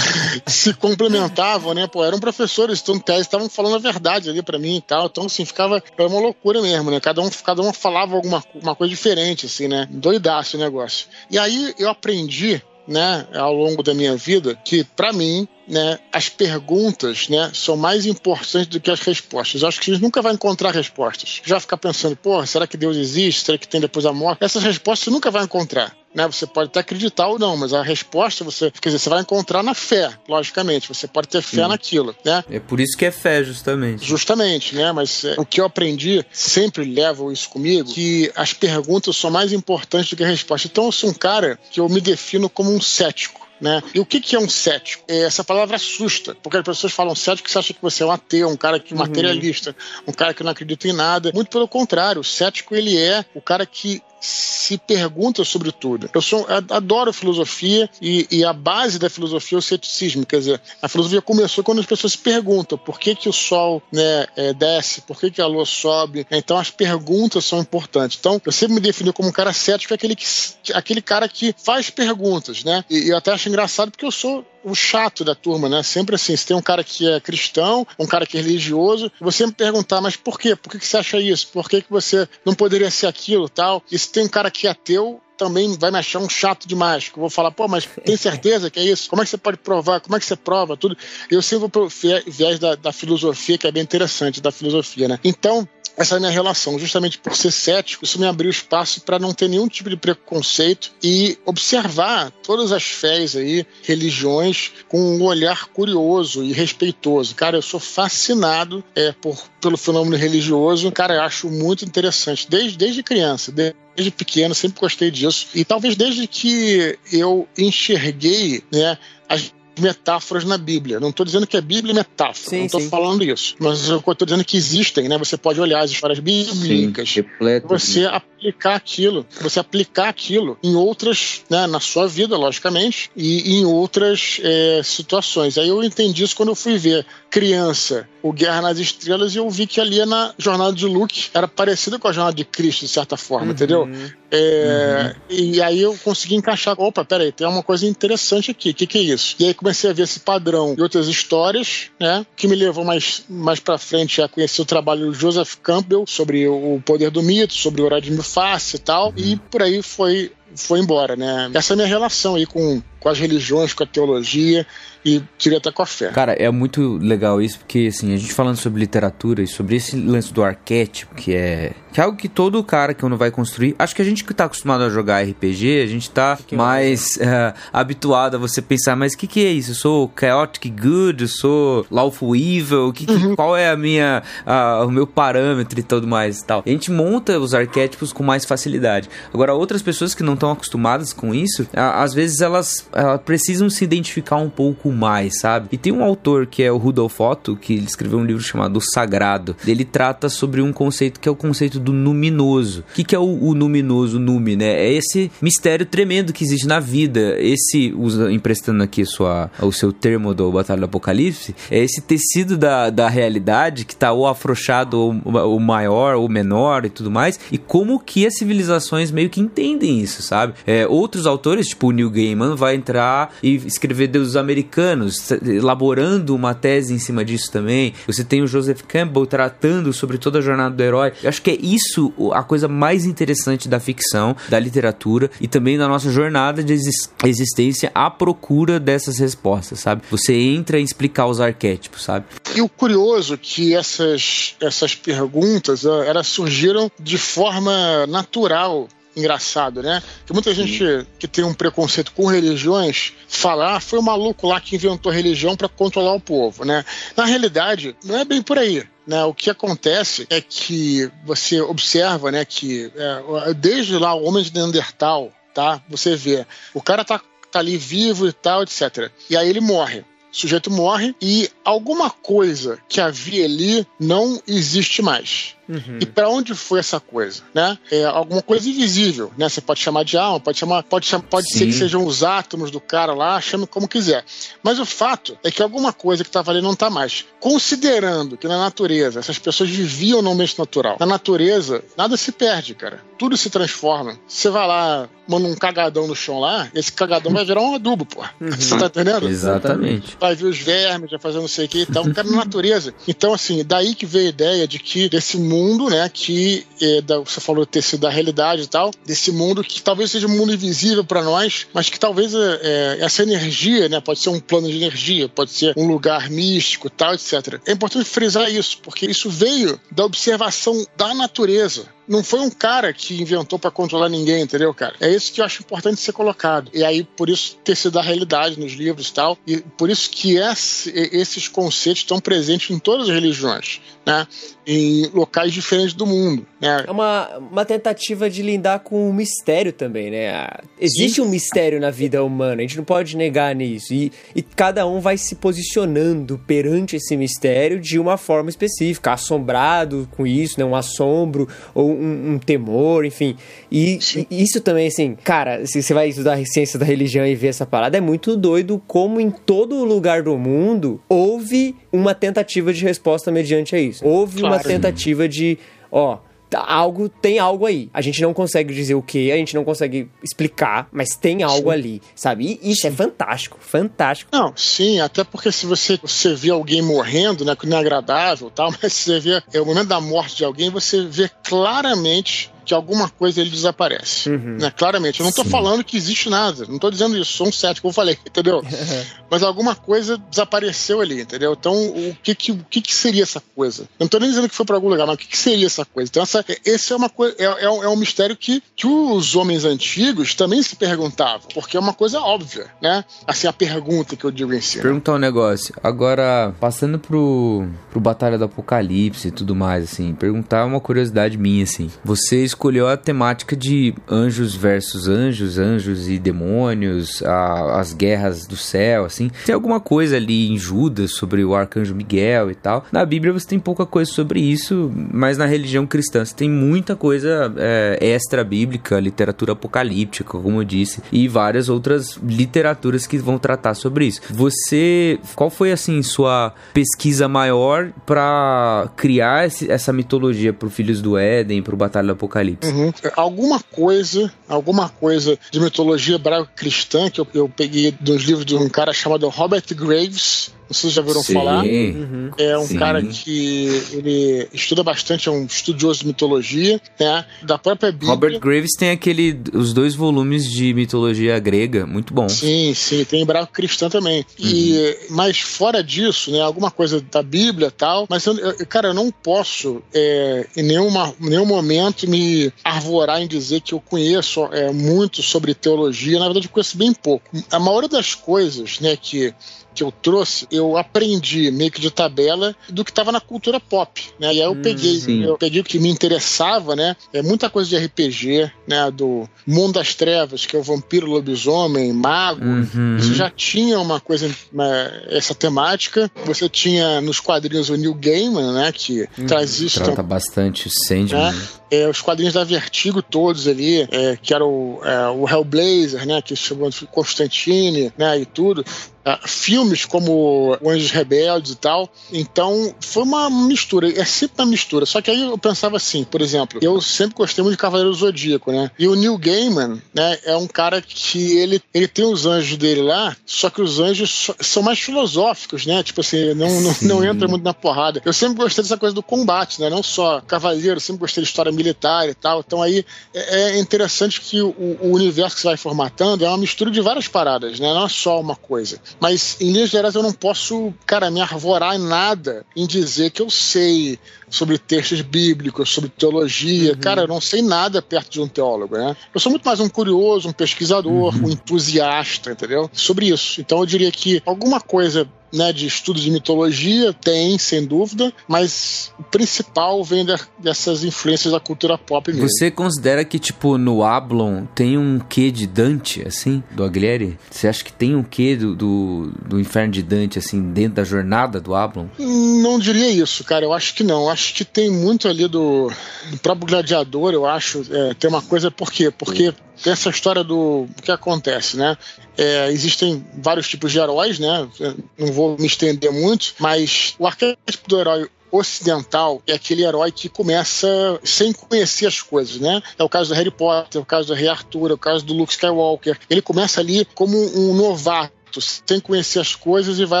se complementavam, né? Pô, eram professores, então, tese, estavam falando a verdade ali para mim e tal. Então, assim, ficava. Era uma loucura mesmo, né? Cada um, cada um falava alguma uma coisa diferente, assim, né? Doidaço o negócio. E aí eu aprendi né, ao longo da minha vida, que para mim, né, as perguntas, né, são mais importantes do que as respostas. Eu acho que a gente nunca vai encontrar respostas. Já ficar pensando, pô, será que Deus existe? Será que tem depois a morte? Essas respostas você nunca vai encontrar. Né, você pode até acreditar ou não, mas a resposta você, quer dizer, você vai encontrar na fé, logicamente. Você pode ter fé Sim. naquilo, né? É por isso que é fé, justamente. Justamente, né? Mas é, o que eu aprendi sempre leva isso comigo, que as perguntas são mais importantes do que a resposta. Então eu sou um cara que eu me defino como um cético. Né? E o que, que é um cético? É, essa palavra assusta, porque as pessoas falam cético que você acha que você é um ateu, um cara que uhum. materialista, um cara que não acredita em nada. Muito pelo contrário, o cético ele é o cara que se pergunta sobre tudo. Eu sou, adoro filosofia e, e, a base da filosofia é o ceticismo. Quer dizer, a filosofia começou quando as pessoas se perguntam por que, que o sol né, é, desce, por que, que a lua sobe. Então as perguntas são importantes. Então eu sempre me defini como um cara cético, aquele, que, aquele cara que faz perguntas, né? E eu até acho engraçado porque eu sou o chato da turma, né? Sempre assim, se tem um cara que é cristão, um cara que é religioso, você me perguntar, mas por quê? Por que, que você acha isso? Por que, que você não poderia ser aquilo tal? E se tem um cara que é ateu, também vai me achar um chato demais. Que eu vou falar, pô, mas tem certeza que é isso? Como é que você pode provar? Como é que você prova? Tudo. Eu sempre vou pro viés da, da filosofia, que é bem interessante, da filosofia, né? Então, essa minha relação. Justamente por ser cético, isso me abriu espaço para não ter nenhum tipo de preconceito e observar todas as fés aí, religiões, com um olhar curioso e respeitoso. Cara, eu sou fascinado é, por, pelo fenômeno religioso. Cara, eu acho muito interessante, desde, desde criança, desde pequeno, sempre gostei disso. E talvez desde que eu enxerguei né, as metáforas na Bíblia. Não estou dizendo que a Bíblia é metáfora, sim, não estou falando isso. Mas eu estou dizendo que existem, né? Você pode olhar as histórias bíblicas, sim, você aplicar aquilo, você aplicar aquilo em outras, né, na sua vida, logicamente, e em outras é, situações. Aí eu entendi isso quando eu fui ver criança o Guerra nas Estrelas e eu vi que ali na jornada de Luke era parecida com a jornada de Cristo, de certa forma, uhum. entendeu? É, uhum. E aí eu consegui encaixar. Opa, peraí, tem uma coisa interessante aqui. O que, que é isso? E aí comecei a ver esse padrão de outras histórias, né? Que me levou mais, mais pra frente a conhecer o trabalho do Joseph Campbell sobre o poder do mito, sobre o horário de face e tal. Uhum. E por aí foi foi embora, né? Essa é a minha relação aí com, com as religiões, com a teologia e diria até com a fé. Cara, é muito legal isso, porque assim, a gente falando sobre literatura e sobre esse lance do arquétipo, que é, que é algo que todo cara que não vai construir. Acho que a gente que tá acostumado a jogar RPG, a gente tá mais é, habituado a você pensar, mas o que, que é isso? Eu sou chaotic good, eu sou lawful evil, que, que- qual é a minha, a- o meu parâmetro e tudo mais e tal. A gente monta os arquétipos com mais facilidade. Agora, outras pessoas que não estão acostumadas com isso, às vezes elas, elas precisam se identificar um pouco mais, sabe? E tem um autor que é o Rudolf Otto, que ele escreveu um livro chamado O Sagrado. Ele trata sobre um conceito que é o conceito do numinoso. O que, que é o, o numinoso, o numi, né? É esse mistério tremendo que existe na vida. Esse, emprestando aqui sua, o seu termo do Batalha do Apocalipse, é esse tecido da, da realidade que tá ou afrouxado ou, ou maior ou menor e tudo mais. E como que as civilizações meio que entendem isso, sabe? É, outros autores, tipo o Neil Gaiman, vai entrar e escrever Deuses Americanos, elaborando uma tese em cima disso também. Você tem o Joseph Campbell tratando sobre toda a jornada do herói. Eu acho que é isso a coisa mais interessante da ficção, da literatura e também da nossa jornada de exis- existência à procura dessas respostas, sabe? Você entra em explicar os arquétipos, sabe? E o curioso é que essas, essas perguntas ah, elas surgiram de forma natural. Engraçado, né? Que muita gente que tem um preconceito com religiões fala, ah, foi o maluco lá que inventou religião para controlar o povo, né? Na realidade, não é bem por aí. Né, o que acontece é que você observa né, que é, desde lá o homem de Neandertal, tá? Você vê, o cara tá, tá ali vivo e tal, etc. E aí ele morre. O sujeito morre e alguma coisa que havia ali não existe mais. E para onde foi essa coisa, né? É alguma coisa invisível, né? Você pode chamar de alma, pode chamar, pode, chamar, pode ser que sejam os átomos do cara lá, chame como quiser. Mas o fato é que alguma coisa que estava ali não está mais. Considerando que na natureza essas pessoas viviam no ambiente natural, na natureza nada se perde, cara. Tudo se transforma. Você vai lá, manda um cagadão no chão lá, esse cagadão vai virar um adubo, pô. Você tá entendendo? Exatamente. vai ver os vermes, vai fazer não sei o que e tal, cara na natureza. Então, assim, daí que veio a ideia de que desse mundo, né, que é, da- você falou ter sido da realidade e tal, desse mundo que talvez seja um mundo invisível para nós, mas que talvez é, é, essa energia, né, pode ser um plano de energia, pode ser um lugar místico, tal, etc. É importante frisar isso, porque isso veio da observação da natureza. Não foi um cara que inventou para controlar ninguém, entendeu, cara? É isso que eu acho importante ser colocado. E aí, por isso, ter sido a realidade nos livros e tal. E por isso que esse- esses conceitos estão presentes em todas as religiões, né? Em locais diferentes do mundo, né? É uma, uma tentativa de lidar com o mistério também, né? Existe um mistério na vida humana, a gente não pode negar nisso. E, e cada um vai se posicionando perante esse mistério de uma forma específica, assombrado com isso, né? Um assombro ou um, um temor, enfim. E, e isso também, assim, cara, se você vai estudar a ciência da religião e ver essa parada, é muito doido como em todo lugar do mundo houve uma tentativa de resposta mediante a isso. Houve uma Claro. tentativa de, ó, algo tem algo aí. A gente não consegue dizer o que, a gente não consegue explicar, mas tem algo ali, sabe? E isso é fantástico, fantástico. Não, sim, até porque se você, você vê alguém morrendo, né, que não é agradável e tal, mas se você vê é, o momento da morte de alguém, você vê claramente que alguma coisa ele desaparece. Né? Claramente. Eu não tô falando que existe nada. Não tô dizendo isso. Sou um cético, eu falei, entendeu? Mas alguma coisa desapareceu ali, entendeu? Então, o que que, o que, que seria essa coisa? Eu não tô nem dizendo que foi para algum lugar, mas o que, que seria essa coisa? Então, essa, esse é uma coisa, é, é, um- é um mistério que, que os homens antigos também se perguntavam, porque é uma coisa óbvia, né? Assim, a pergunta que eu digo em si. Perguntar um negócio. Agora, passando pro, pro Batalha do Apocalipse e tudo mais, assim, perguntar uma curiosidade minha, assim. Você escolheu a temática de anjos versus anjos, anjos e demônios, a- as guerras do céu, assim. Tem alguma coisa ali em Judas sobre o arcanjo Miguel e tal. Na Bíblia você tem pouca coisa sobre isso, mas na religião cristã você tem muita coisa é, extra-bíblica, literatura apocalíptica, como eu disse, e várias outras literaturas que vão tratar sobre isso. Você, qual foi assim sua pesquisa maior pra criar esse- essa mitologia pro Filhos do Éden, pro Batalha do Apocalipse? Uhum. Alguma coisa, alguma coisa de mitologia hebraico-cristã que eu, eu peguei dos livros de um cara chamado Robert Graves, se já viram Sim. falar. Uhum. É um Sim. cara que ele estuda bastante, é um estudioso de mitologia, né? Da própria Bíblia. Robert Graves tem aquele, os dois volumes de mitologia grega, muito bom. Sim, sim, tem hebraico cristão também. E, mas fora disso, né, alguma coisa da Bíblia e tal, mas eu, eu- cara, eu não posso é, em nenhuma, nenhum momento me arvorar em dizer que eu conheço é, muito sobre teologia. Na verdade, eu conheço bem pouco. A maioria das coisas, né, que que eu trouxe, eu aprendi meio que de tabela do que estava na cultura pop, né? E aí eu peguei, sim. eu peguei o que me interessava, né? É muita coisa de RPG, né? Do Mundo das Trevas, que é o vampiro, lobisomem, mago. Uhum. Isso já tinha uma coisa, né, essa temática. Você tinha nos quadrinhos o New Gaiman, né? Que traz isso Trata bastante o Sandman. né? É, os quadrinhos da Vertigo todos ali, é, que era o, é, o Hellblazer, né, que se chamou de Constantine, né, e tudo. Ah, filmes como Anjos Rebeldes e tal. Então, foi uma mistura. É sempre uma mistura. Só que aí eu pensava assim, por exemplo, eu sempre gostei muito de Cavaleiro do Zodíaco, né? E o Neil Gaiman, né, é um cara que ele, ele tem os anjos dele lá, só que os anjos são mais filosóficos, né? Tipo assim, não, não, não entra muito na porrada. Eu sempre gostei dessa coisa do combate, né? Não só cavaleiro, sempre gostei de história militar e tal. Então aí é é interessante que o, o universo que você vai formatando é uma mistura de várias paradas, né? Não é só uma coisa. Mas, em linhas gerais, eu não posso, cara, me arvorar em nada em dizer que eu sei sobre textos bíblicos, sobre teologia. Cara, eu não sei nada perto de um teólogo, né? Eu sou muito mais um curioso, um pesquisador, um entusiasta, entendeu? Sobre isso. Então eu diria que alguma coisa né, de estudo de mitologia tem, sem dúvida, mas o principal vem da- dessas influências da cultura pop mesmo. Você considera que, tipo, no Ablon tem um quê de Dante, assim, do Aglieri? Você acha que tem um quê do, do, do Inferno de Dante, assim, dentro da jornada do Ablon? Não diria isso, cara. Eu acho que não. Eu acho que tem muito ali do, do próprio gladiador, eu acho. é, tem uma coisa, por quê? Porque tem essa história do o que acontece, né? É, existem vários tipos de heróis, né? Eu Não vou me estender muito, mas o arquétipo do herói ocidental é aquele herói que começa sem conhecer as coisas, né? É o caso do Harry Potter, é o caso do Rei Arthur, é o caso do Luke Skywalker. Ele começa ali como um novato sem conhecer as coisas e vai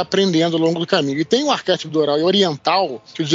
aprendendo ao longo do caminho. E tem um arquétipo do herói oriental, que eu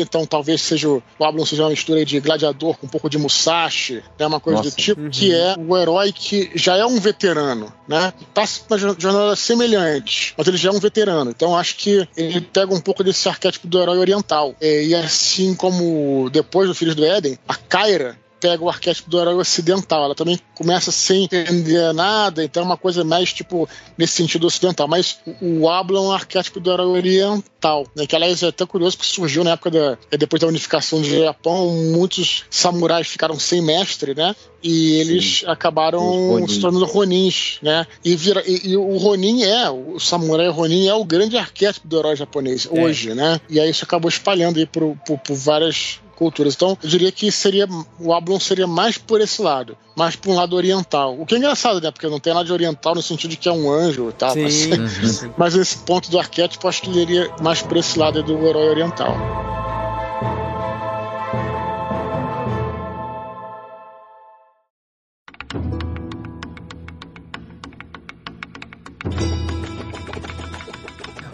então talvez seja o Ablon seja uma mistura de gladiador com um pouco de Musashi, né, uma coisa Nossa. do tipo, que é o herói que já é um veterano, né? Passa por uma jo- jornada semelhante, mas ele já é um veterano. Então acho que ele pega um pouco desse arquétipo do herói oriental. É, e assim como depois do Filhos do Éden, a Kyra pega o arquétipo do herói ocidental. Ela também começa sem entender nada, então é uma coisa mais, tipo, nesse sentido ocidental. Mas o Abla é um arquétipo do herói oriental, né? Que, aliás, é até curioso porque surgiu na época da... é, Depois da unificação do Japão, muitos samurais ficaram sem mestre, né? E eles acabaram Os Ronin. se tornando Ronins, né? E, vira, e, e o Ronin é, o samurai Ronin é o grande arquétipo do herói japonês hoje, né? E aí isso acabou espalhando aí por, por, por várias culturas. Então, eu diria que seria o Ablon seria mais por esse lado, mais por um lado oriental. O que é engraçado, né? Porque não tem nada de oriental no sentido de que é um anjo e tal. Mas, mas esse ponto do arquétipo, acho que ele iria mais por esse lado do herói oriental.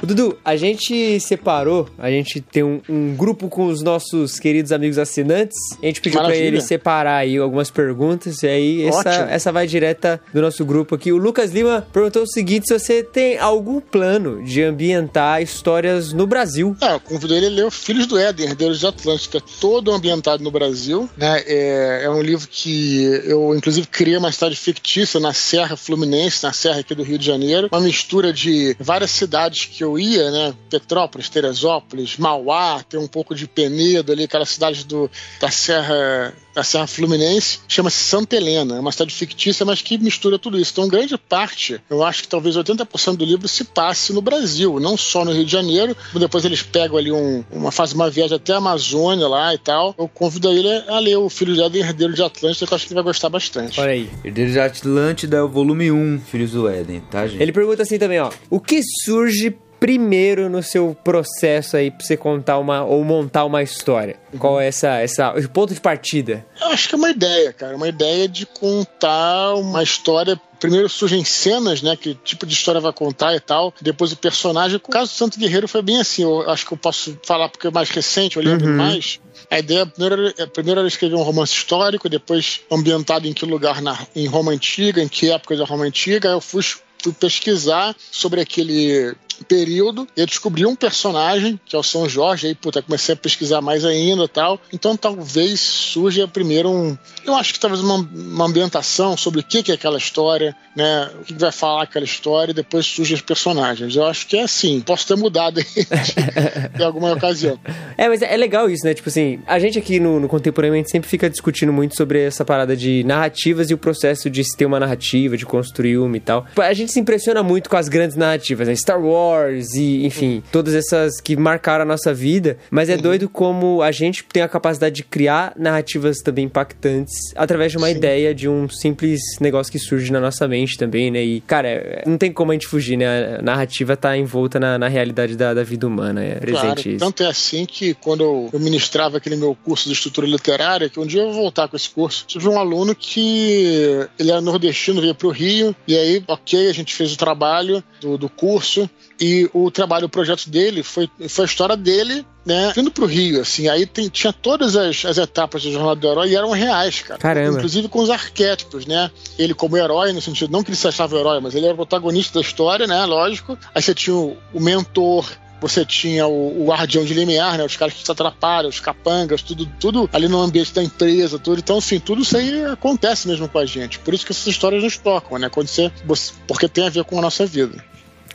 Dudu, a gente separou, a gente tem um, um grupo com os nossos queridos amigos assinantes. A gente pediu pra Maravilha. eles separar aí algumas perguntas. E aí, essa, essa vai direta do nosso grupo aqui. O Lucas Lima perguntou o seguinte: se você tem algum plano de ambientar histórias no Brasil. É, eu convido ele a ler o Filhos do Éden, Herdeiros de Atlântica, todo ambientado no Brasil. Né? É, é um livro que eu, inclusive, criei uma cidade fictícia na Serra Fluminense, na Serra aqui do Rio de Janeiro. Uma mistura de várias cidades que eu ia, né? Petrópolis, Teresópolis, Mauá, tem um pouco de Penedo ali, aquelas cidades do, da Serra da Serra Fluminense, chama-se Santa Helena, é uma cidade fictícia, mas que mistura tudo isso. Então, grande parte, eu acho que talvez 80% do livro se passe no Brasil, não só no Rio de Janeiro, depois eles pegam ali um, uma, fazem uma viagem até a Amazônia lá e tal. Eu convido ele a ler o Filho de Éden, Herdeiro de Atlântida, que eu acho que ele vai gostar bastante. Olha aí. Herdeiros de Atlântida é o volume 1, Filhos do Éden, tá, gente? Ele pergunta assim também, ó. O que surge primeiro no seu processo aí pra você contar uma ou montar uma história? Qual é essa, essa o ponto de partida? Eu acho que é uma ideia, cara. Uma ideia de contar uma história. Primeiro surgem cenas, né? Que tipo de história vai contar e tal. Depois o personagem. O caso do Santo Guerreiro foi bem assim. Eu acho que eu posso falar porque é mais recente, eu lembro mais. A ideia primeiro, era- primeiro era escrever um romance histórico, depois ambientado em que lugar na, em Roma Antiga, em que época da Roma Antiga. Aí eu fui, fui pesquisar sobre aquele período eu descobri um personagem que é o São Jorge aí puta comecei a pesquisar mais ainda e tal então talvez surja primeiro um eu acho que talvez uma, uma ambientação sobre o que que é aquela história né o que que vai falar aquela história e depois surgem os personagens eu acho que é assim posso ter mudado em alguma ocasião É, mas é é legal isso, né? Tipo assim, a gente aqui no, no Contemporâneo, a gente sempre fica discutindo muito sobre essa parada de narrativas e o processo de se ter uma narrativa, de construir uma e tal. A gente se impressiona muito com as grandes narrativas, né? Star Wars e, enfim, todas essas que marcaram a nossa vida. Mas é doido como a gente tem a capacidade de criar narrativas também impactantes através de uma ideia de um simples negócio que surge na nossa mente também, né? E, cara, é- não tem como a gente fugir, né? A narrativa tá envolta na, na realidade da, da vida humana, é presente Claro, isso. tanto é assim que quando eu, eu ministrava aquele meu curso de estrutura literária, que um dia eu vou voltar com esse curso, tive um aluno que ele era nordestino, veio para o Rio, e aí, ok, a gente fez o trabalho do, do curso, e o trabalho, o projeto dele foi, foi a história dele, né, vindo pro Rio, assim, aí tem- tinha todas as, as etapas da Jornada do Herói e eram reais, cara. Caramba. Inclusive com os arquétipos, né? Ele como herói, no sentido, não que ele se achava herói, mas ele era o protagonista da história, né, lógico. Aí você tinha o, o mentor, você tinha o, o guardião de limiar, né? Os caras que te atrapalham, os capangas, tudo, tudo ali no ambiente da empresa, tudo. Então, assim, tudo isso aí acontece mesmo com a gente. Por isso que essas histórias nos tocam, né? Quando você, você- porque tem a ver com a nossa vida.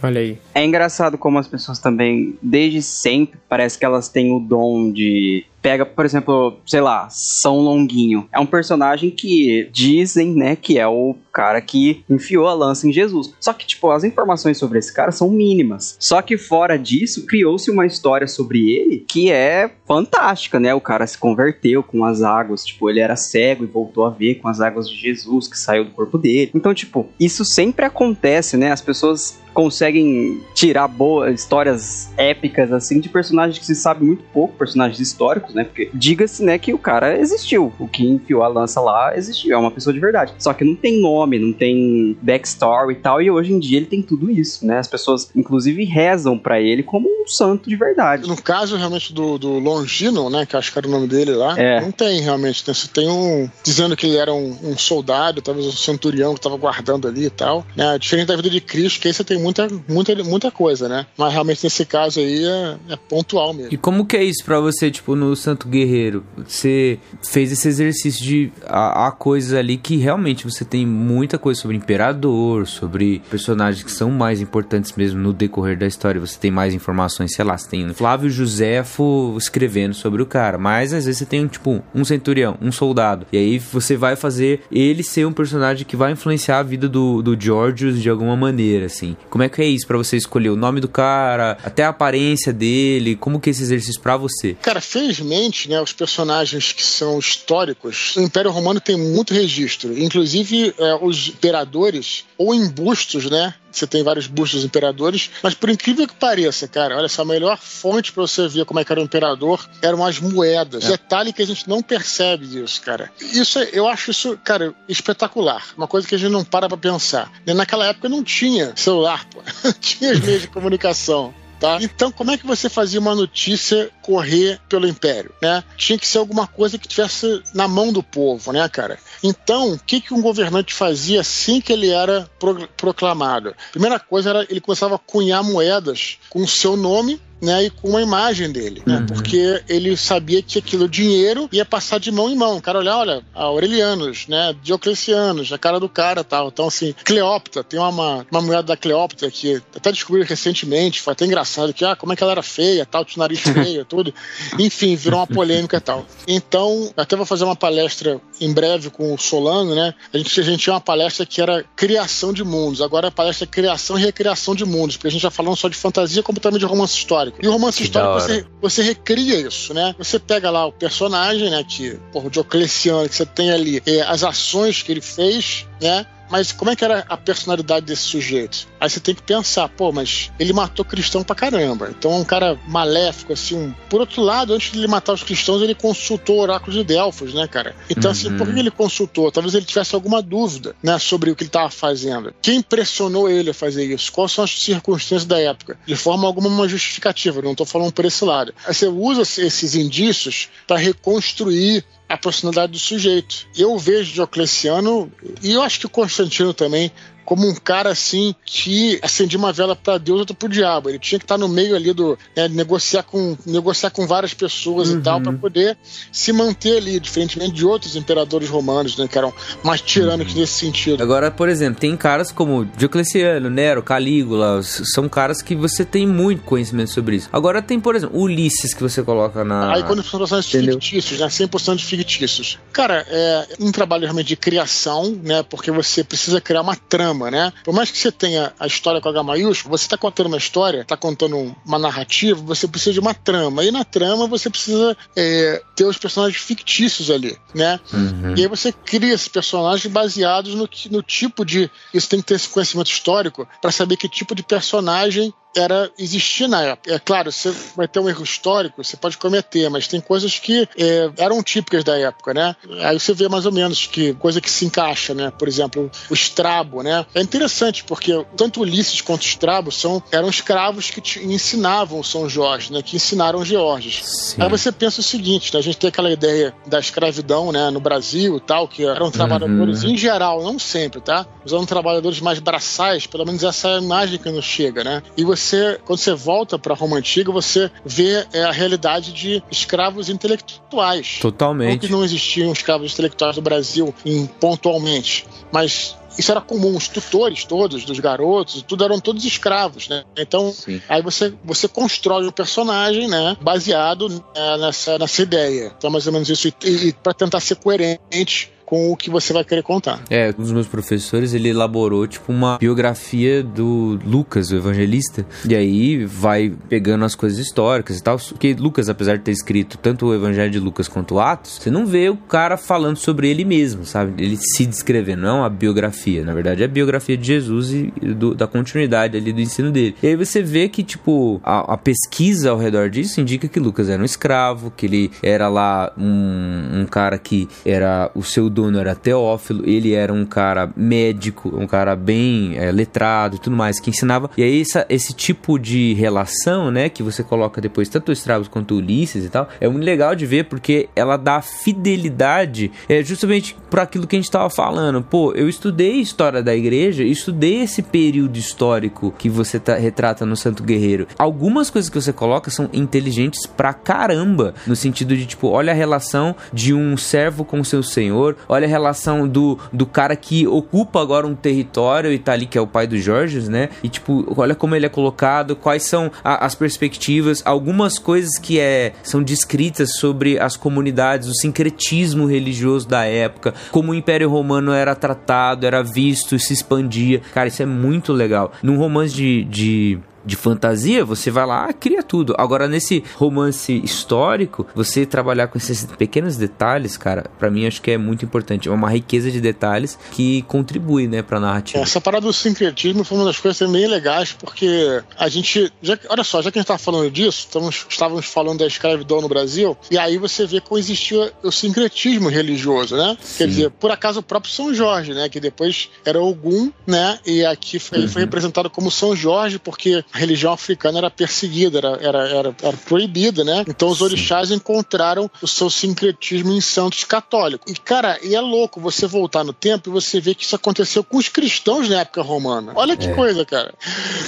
Olha aí. É engraçado como as pessoas também, desde sempre, parece que elas têm o dom de. Pega, por exemplo, sei lá, São Longuinho. É um personagem que dizem, né, que é o cara que enfiou a lança em Jesus. Só que, tipo, as informações sobre esse cara são mínimas. Só que fora disso, criou-se uma história sobre ele que é fantástica, né? O cara se converteu com as águas, tipo, ele era cego e voltou a ver com as águas de Jesus que saiu do corpo dele. Então, tipo, isso sempre acontece, né? As pessoas conseguem tirar boas histórias épicas assim de personagens que se sabe muito pouco, personagens históricos, né? Porque diga-se, né, que o cara existiu, o que enfiou a lança lá existiu, é uma pessoa de verdade. Só que não tem nome, não tem backstory e tal, e hoje em dia ele tem tudo isso, né? As pessoas inclusive rezam pra ele como um santo de verdade. No caso, realmente, do, do Longino, né? Que acho que era o nome dele lá, É. não tem realmente. Né? Você tem um. Dizendo que ele era um, um soldado, talvez um centurião que estava guardando ali e tal. Né? Diferente da vida de Cristo, que aí você tem muita, muita, muita coisa, né? Mas realmente nesse caso aí é, é pontual mesmo. E como que é isso pra você, tipo, no Santo Guerreiro? Você fez esse exercício de... Há, coisas ali que realmente você tem muita coisa sobre Imperador, sobre personagens que são mais importantes mesmo no decorrer da história. Você tem mais informações, sei lá, você tem Flávio Josefo escrevendo sobre o cara. Mas às vezes você tem, tipo, um centurião, um soldado. E aí você vai fazer ele ser um personagem que vai influenciar a vida do, do Georgius de alguma maneira, assim. Como é que é isso pra você escolher o nome do cara, até a aparência dele? Como que é esse exercício pra você? Cara, felizmente, né, os personagens que são históricos, o Império Romano tem muito registro. Inclusive, é, os imperadores, ou em bustos, né? Você tem vários bustos dos imperadores, mas por incrível que pareça, cara, olha só, a melhor fonte pra você ver como é que era o imperador eram as moedas. Detalhe que a gente não percebe disso, cara. Isso, é- eu acho isso, cara, espetacular. Uma coisa que a gente não para pra pensar. Naquela época não tinha celular, pô. tinha os meios de comunicação. Tá? Então, como é que você fazia uma notícia correr pelo Império? Né? Tinha que ser alguma coisa que tivesse na mão do povo, né, cara? Então, o que, que um governante fazia assim que ele era pro- proclamado? Primeira coisa era ele começava a cunhar moedas com o seu nome né, e com uma imagem dele, né, porque ele sabia que aquilo dinheiro ia passar de mão em mão. O cara olha, a Aurelianos, né, Dioclecianos, a cara do cara tal. Então, assim, Cleópatra, tem uma, uma moeda da Cleópatra que até descobri recentemente, foi até engraçado, que, ah, como é que ela era feia, tal, tinha o nariz feio, tudo. Enfim, virou uma polêmica e tal. Então, até vou fazer uma palestra em breve com o Solano, né, a gente, a gente tinha uma palestra que era criação de mundos, agora a palestra é criação e recriação de mundos, porque a gente já falando só de fantasia, como também de romance histórico. E o romance Que histórico, você, você recria isso, né? Você pega lá o personagem, né? Que, porra, o Diocleciano, que você tem ali é, as ações que ele fez, né? Mas como é que era a personalidade desse sujeito? Aí você tem que pensar, pô, mas ele matou cristão pra caramba. Então é um cara maléfico, assim. Por outro lado, antes de ele matar os cristãos, ele consultou o oráculo de Delfos, né, cara? Então, assim, por que ele consultou? Talvez ele tivesse alguma dúvida, né, sobre o que ele estava fazendo. Quem pressionou ele a fazer isso? Quais são as circunstâncias da época? De forma alguma, uma justificativa. Não estou falando por esse lado. Aí você usa esses indícios para reconstruir a personalidade do sujeito. Eu vejo Diocleciano, e eu acho que Constantino também, como um cara assim que acendia uma vela para Deus, outra para o diabo. Ele tinha que estar no meio ali do né, negociar com negociar com várias pessoas uhum. e tal para poder se manter ali, diferentemente de outros imperadores romanos, né, que eram mais tirânicos uhum. nesse sentido. Agora, por exemplo, tem caras como Diocleciano, Nero, Calígula, são caras que você tem muito conhecimento sobre isso. Agora tem, por exemplo, Ulisses que você coloca na Aí quando são fictícios, né, 100% de fictícios. Cara, é um trabalho realmente de criação, né, porque você precisa criar uma trama trama, né? Por mais que você tenha a história com H maiúsculo, você está contando uma história, está contando uma narrativa, você precisa de uma trama. E na trama você precisa é, ter os personagens fictícios ali, né? Uhum. E aí você cria esses personagens baseados no, no tipo de. Isso tem que ter esse conhecimento histórico para saber que tipo de personagem era existir na época. É claro, você vai ter um erro histórico, você pode cometer, mas tem coisas que é, eram típicas da época, né? Aí você vê mais ou menos que coisa que se encaixa, né? Por exemplo, o Strabo, né? É interessante porque tanto Ulisses quanto Strabo são, eram escravos que te, ensinavam o São Jorge, né? Que ensinaram Georges. Aí você pensa o seguinte, né? A gente tem aquela ideia da escravidão, né? No Brasil e tal, que eram trabalhadores uhum. em geral, não sempre, tá? Mas eram trabalhadores mais braçais, pelo menos essa é a imagem que nos chega, né? E você você, quando você volta para Roma antiga, você vê é, a realidade de escravos intelectuais. Totalmente. Não que não existiam escravos intelectuais no Brasil em, pontualmente, mas isso era comum, os tutores todos dos garotos, tudo eram todos escravos, né? Então, Sim. aí você, você constrói o um personagem, né, baseado né, nessa, nessa ideia. Então, mais ou menos isso, e, e para tentar ser coerente com o que você vai querer contar. É, um dos meus professores, ele elaborou tipo uma biografia do Lucas, o evangelista, e aí vai pegando as coisas históricas e tal, porque Lucas, apesar de ter escrito tanto o evangelho de Lucas quanto Atos, você não vê o cara falando sobre ele mesmo, sabe? Ele se descrevendo, não uma biografia, na verdade é a biografia de Jesus e do, da continuidade ali do ensino dele. E aí você vê que, tipo, a, a, pesquisa ao redor disso indica que Lucas era um escravo, que ele era lá um, um cara que era o seu dono era Teófilo, ele era um cara médico, um cara bem é, letrado e tudo mais, que ensinava. E aí, essa, esse tipo de relação, né, que você coloca depois, tanto o Estrabos quanto o Ulisses e tal, é muito legal de ver porque ela dá fidelidade é, justamente para aquilo que a gente estava falando. Pô, eu estudei história da igreja, estudei esse período histórico que você tá, retrata no Santo Guerreiro. Algumas coisas que você coloca são inteligentes pra caramba, no sentido de, tipo, olha a relação de um servo com seu senhor, olha a relação do, do cara que ocupa agora um território e tá ali, que é o pai do Jorge, né? E tipo, olha como ele é colocado, quais são a, as perspectivas, algumas coisas que é, são descritas sobre as comunidades, o sincretismo religioso da época, como o Império Romano era tratado, era visto, se expandia. Cara, isso é muito legal. Num romance de, de de fantasia, você vai lá, cria tudo. Agora, nesse romance histórico, você trabalhar com esses pequenos detalhes, cara, para mim acho que é muito importante. É uma riqueza de detalhes que contribui, né, pra narrativa. Essa parada do sincretismo foi uma das coisas bem legais, porque a gente. Já, olha só, já que a gente tá falando disso, estamos, estávamos falando da escravidão no Brasil, e aí você vê como existia o sincretismo religioso, né? Sim. Quer dizer, por acaso o próprio São Jorge, né? Que depois era Ogum, né? E aqui foi, uhum. ele foi representado como São Jorge, porque a religião africana era perseguida, era, era, era, era proibida, né? Então os orixás Sim. encontraram o seu sincretismo em santos católicos. E, cara, e é louco você voltar no tempo e você ver que isso aconteceu com os cristãos na época romana. Olha que é. coisa, cara.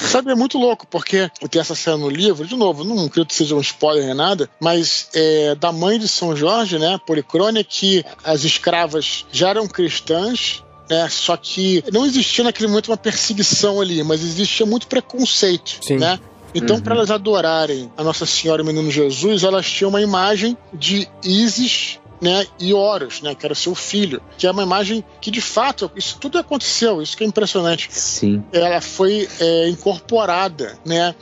Sabe, é muito louco, porque tem essa cena no livro, de novo, não creio que seja um spoiler nem nada, mas é, da mãe de São Jorge, né, Policrônia, que as escravas já eram cristãs né? Só que não existia naquele momento uma perseguição ali, mas existia muito preconceito, Sim. né? Então, uhum. para elas adorarem a Nossa Senhora e o Menino Jesus, elas tinham uma imagem de Isis né, e Horus, né, que era seu filho, que é uma imagem que de fato isso tudo aconteceu, isso que é impressionante. Sim. Ela foi é, incorporada, né?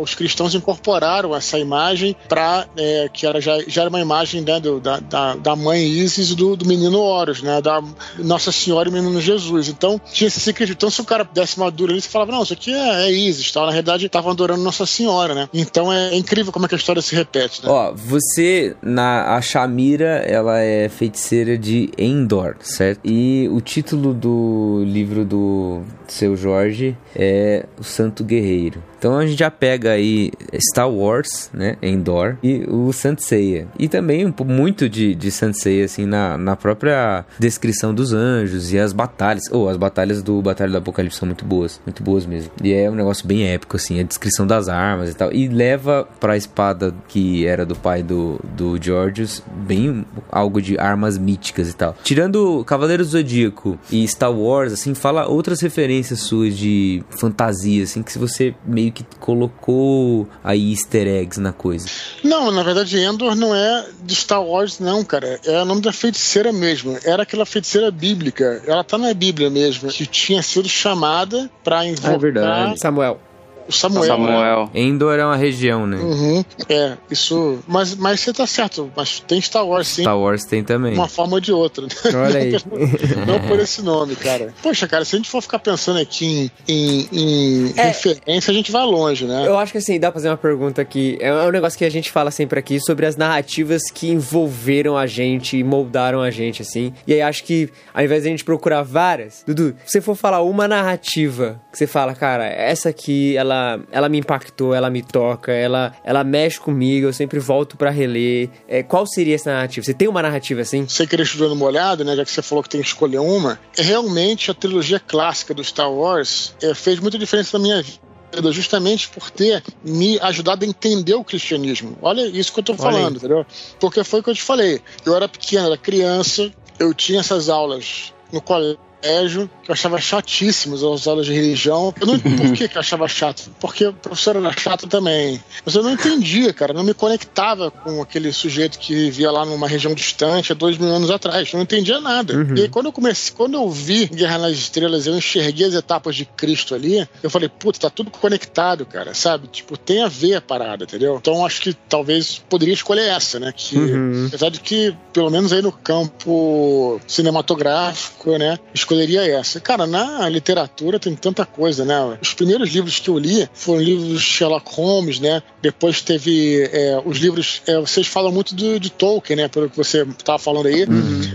os cristãos incorporaram essa imagem para é, que era já, já era uma imagem né, do, da, da, da mãe Isis e do, do menino Horus, né? Da Nossa Senhora e o menino Jesus. Então tinha esse secreto. Então se o cara desse uma dura ali, você falava não, isso aqui é, é Isis, tal. Na realidade estavam adorando Nossa Senhora, né? Então é incrível como é que a história se repete. Né? Ó, você, na a Shamira, ela é feiticeira de Endor, certo? E o título do livro do seu Jorge é O Santo Guerreiro. Então a gente já pega aí Star Wars, né, Endor, e o Saint Seiya. E também muito de, de Saint Seiya, assim, na, na própria descrição dos anjos e as batalhas. Ou as batalhas do Batalha do Apocalipse são muito boas, muito boas mesmo. E é um negócio bem épico, assim, a descrição das armas e tal. E leva pra espada que era do pai do, do Georgius, bem algo de armas míticas e tal. Tirando Cavaleiro do Zodíaco e Star Wars, assim, fala outras referências suas de fantasia, assim, que se você meio que colocou aí easter eggs na coisa. Não, na verdade, Endor não é de Star Wars, não, cara. É o nome da feiticeira mesmo. Era aquela feiticeira bíblica. Ela tá na Bíblia mesmo. Que tinha sido chamada pra invocar verdade. Samuel. O Samuel. Samuel. Endor é uma região, né? Uhum. É, isso. Mas, mas você tá certo. Mas tem Star Wars sim. Star Wars tem também. De uma forma ou de outra. Olha aí. Não por esse nome, cara. Poxa, cara, se a gente for ficar pensando aqui em, em, em É. referência, a gente vai longe, né? Eu acho que assim, dá pra fazer uma pergunta aqui. É um negócio que a gente fala sempre aqui sobre as narrativas que envolveram a gente e moldaram a gente, assim. E aí acho que, ao invés de a gente procurar várias, Dudu, se você for falar uma narrativa que você fala, cara, essa aqui, ela, ela me impactou, ela me toca, ela, ela mexe comigo, eu sempre volto pra reler. É, qual seria essa narrativa? Você tem uma narrativa assim? Sem querer estudar uma olhada, né? Já que você falou que tem que escolher uma, é realmente a trilogia clássica do Star Wars é, fez muita diferença na minha vida. Justamente por ter me ajudado a entender o cristianismo. Olha isso que eu tô Olha falando, entendeu? Porque foi o que eu te falei. Eu era pequeno, era criança, eu tinha essas aulas no colégio. Que eu achava chatíssimas as aulas de religião. Eu não por que, que eu achava chato? Porque o professor era chato também. Mas eu não entendia, cara. Não me conectava com aquele sujeito que vivia lá numa região distante há dois mil anos atrás. Eu não entendia nada. E aí, quando eu comecei, quando eu vi Guerra nas Estrelas, eu enxerguei as etapas de Cristo ali, eu falei, puta, tá tudo conectado, cara, sabe? Tipo, tem a ver a parada, entendeu? Então acho que talvez poderia escolher essa, né? Que, apesar de que, pelo menos aí no campo cinematográfico, né? Escolheria essa. Cara, na literatura tem tanta coisa, né? Os primeiros livros que eu li foram livros de Sherlock Holmes, né? Depois teve é, os livros. é, vocês falam muito do, de Tolkien, né? Pelo que você estava falando aí.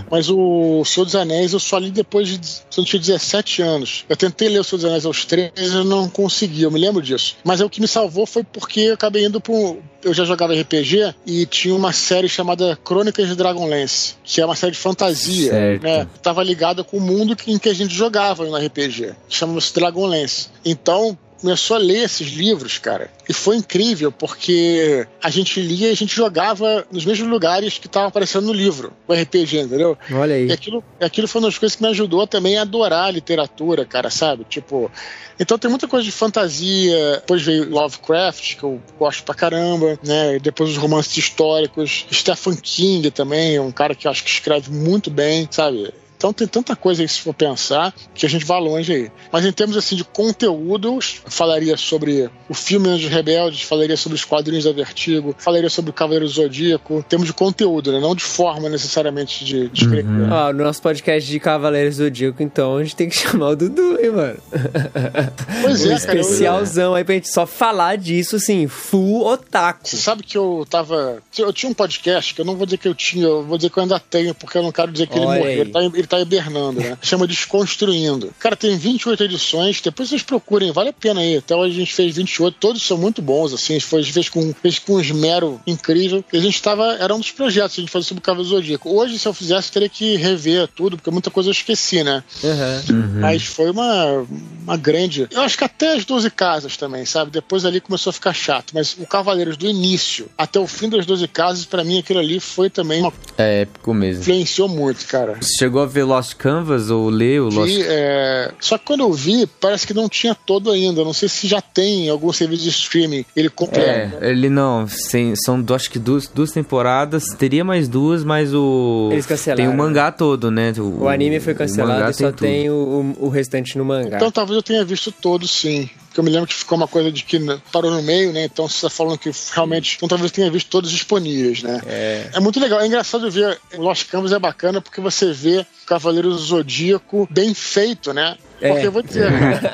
Mas o Senhor dos Anéis eu só li depois de. Eu tinha 17 anos. Eu tentei ler o Senhor dos Anéis aos 13 e eu não consegui, eu me lembro disso. Mas aí o que me salvou foi porque eu acabei indo para um. Eu já jogava RPG e tinha uma série chamada Crônicas de Dragonlance, que é uma série de fantasia, Certo. né? Tava ligada com o mundo que- em que a gente jogava no RPG. Chama-se Dragonlance. Então, começou a ler esses livros, cara. E foi incrível, porque a gente lia e a gente jogava nos mesmos lugares que estavam aparecendo no livro, o RPG, entendeu? Olha aí. E aquilo, aquilo foi uma das coisas que me ajudou também a adorar a literatura, cara, sabe? Tipo. Então tem muita coisa de fantasia. Depois veio Lovecraft, que eu gosto pra caramba, né? E depois os romances históricos. Stephen King também, é um cara que eu acho que escreve muito bem, sabe? Então tem tanta coisa aí, se for pensar, que a gente vai longe aí. Mas em termos assim de conteúdos, eu falaria sobre o filme Anjos Rebeldes, falaria sobre os quadrinhos da Vertigo, falaria sobre o Cavaleiro do Zodíaco, em termos de conteúdo, né? Não de forma necessariamente de, de escrever. Ó, no nosso podcast de Cavaleiros do Zodíaco, então, a gente tem que chamar o Dudu, hein, mano? Pois um é, cara. eu- especialzão aí pra gente só falar disso, assim, full otaku. Você sabe que eu tava. Eu tinha um podcast que eu não vou dizer que eu tinha, eu vou dizer que eu ainda tenho, porque eu não quero dizer que ele Olha morreu. aí. Ele tá, ele tá hibernando, né? Chama Desconstruindo. Cara, tem 28 edições, depois vocês procurem, vale a pena aí. Até hoje a gente fez 28, todos são muito bons, assim. A gente fez, fez, com, fez com um esmero incrível. E a gente tava. Era um dos projetos que a gente fazia sobre o Cavaleiro Zodíaco. Hoje, se eu fizesse, eu teria que rever tudo, porque muita coisa eu esqueci, né? Aham. Mas foi uma, uma grande. Eu acho que até as 12 casas também, sabe? Depois ali começou a ficar chato. Mas o Cavaleiros do início até o fim das 12 casas, pra mim aquilo ali foi também uma. É épico mesmo. Influenciou muito, cara. Você chegou a ver Lost Canvas ou ler o Lost é, Só que quando eu vi, parece que não tinha todo ainda. Não sei se já tem em algum serviço de streaming ele completo. É, ele não. sem- são acho que duas, duas temporadas. Teria mais duas, mas o. Eles cancelaram. Tem o mangá todo, né? O anime foi cancelado mangá e só tudo. tem o, o, o restante no mangá. Então talvez eu tenha visto todos, sim. Eu me lembro que ficou uma coisa de que parou no meio, né? Então você tá falando que realmente. Então talvez tenha visto todos disponíveis, né? É. muito legal. É engraçado ver. O Lost Canvas é bacana porque você vê o Cavaleiro Zodíaco bem feito, né? É. Porque eu vou dizer,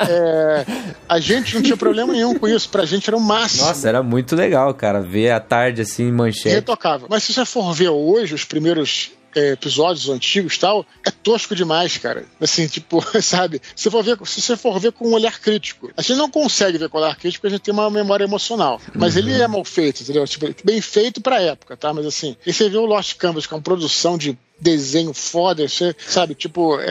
é, a gente não tinha problema nenhum com isso. Pra gente era o máximo. Nossa, era muito legal, cara. Ver à tarde assim, manchete. Irretocável. Mas se você for ver hoje os primeiros é, episódios antigos e tal, é tosco demais, cara. Assim, tipo, sabe? Se, for ver, se você for ver com um olhar crítico. A gente não consegue ver com olhar crítico porque a gente tem uma memória emocional. Mas ele é mal feito, entendeu? Tipo, bem feito pra época, tá? Mas assim, e você vê o Lost Canvas, que é uma produção de desenho foda, você sabe, tipo, é,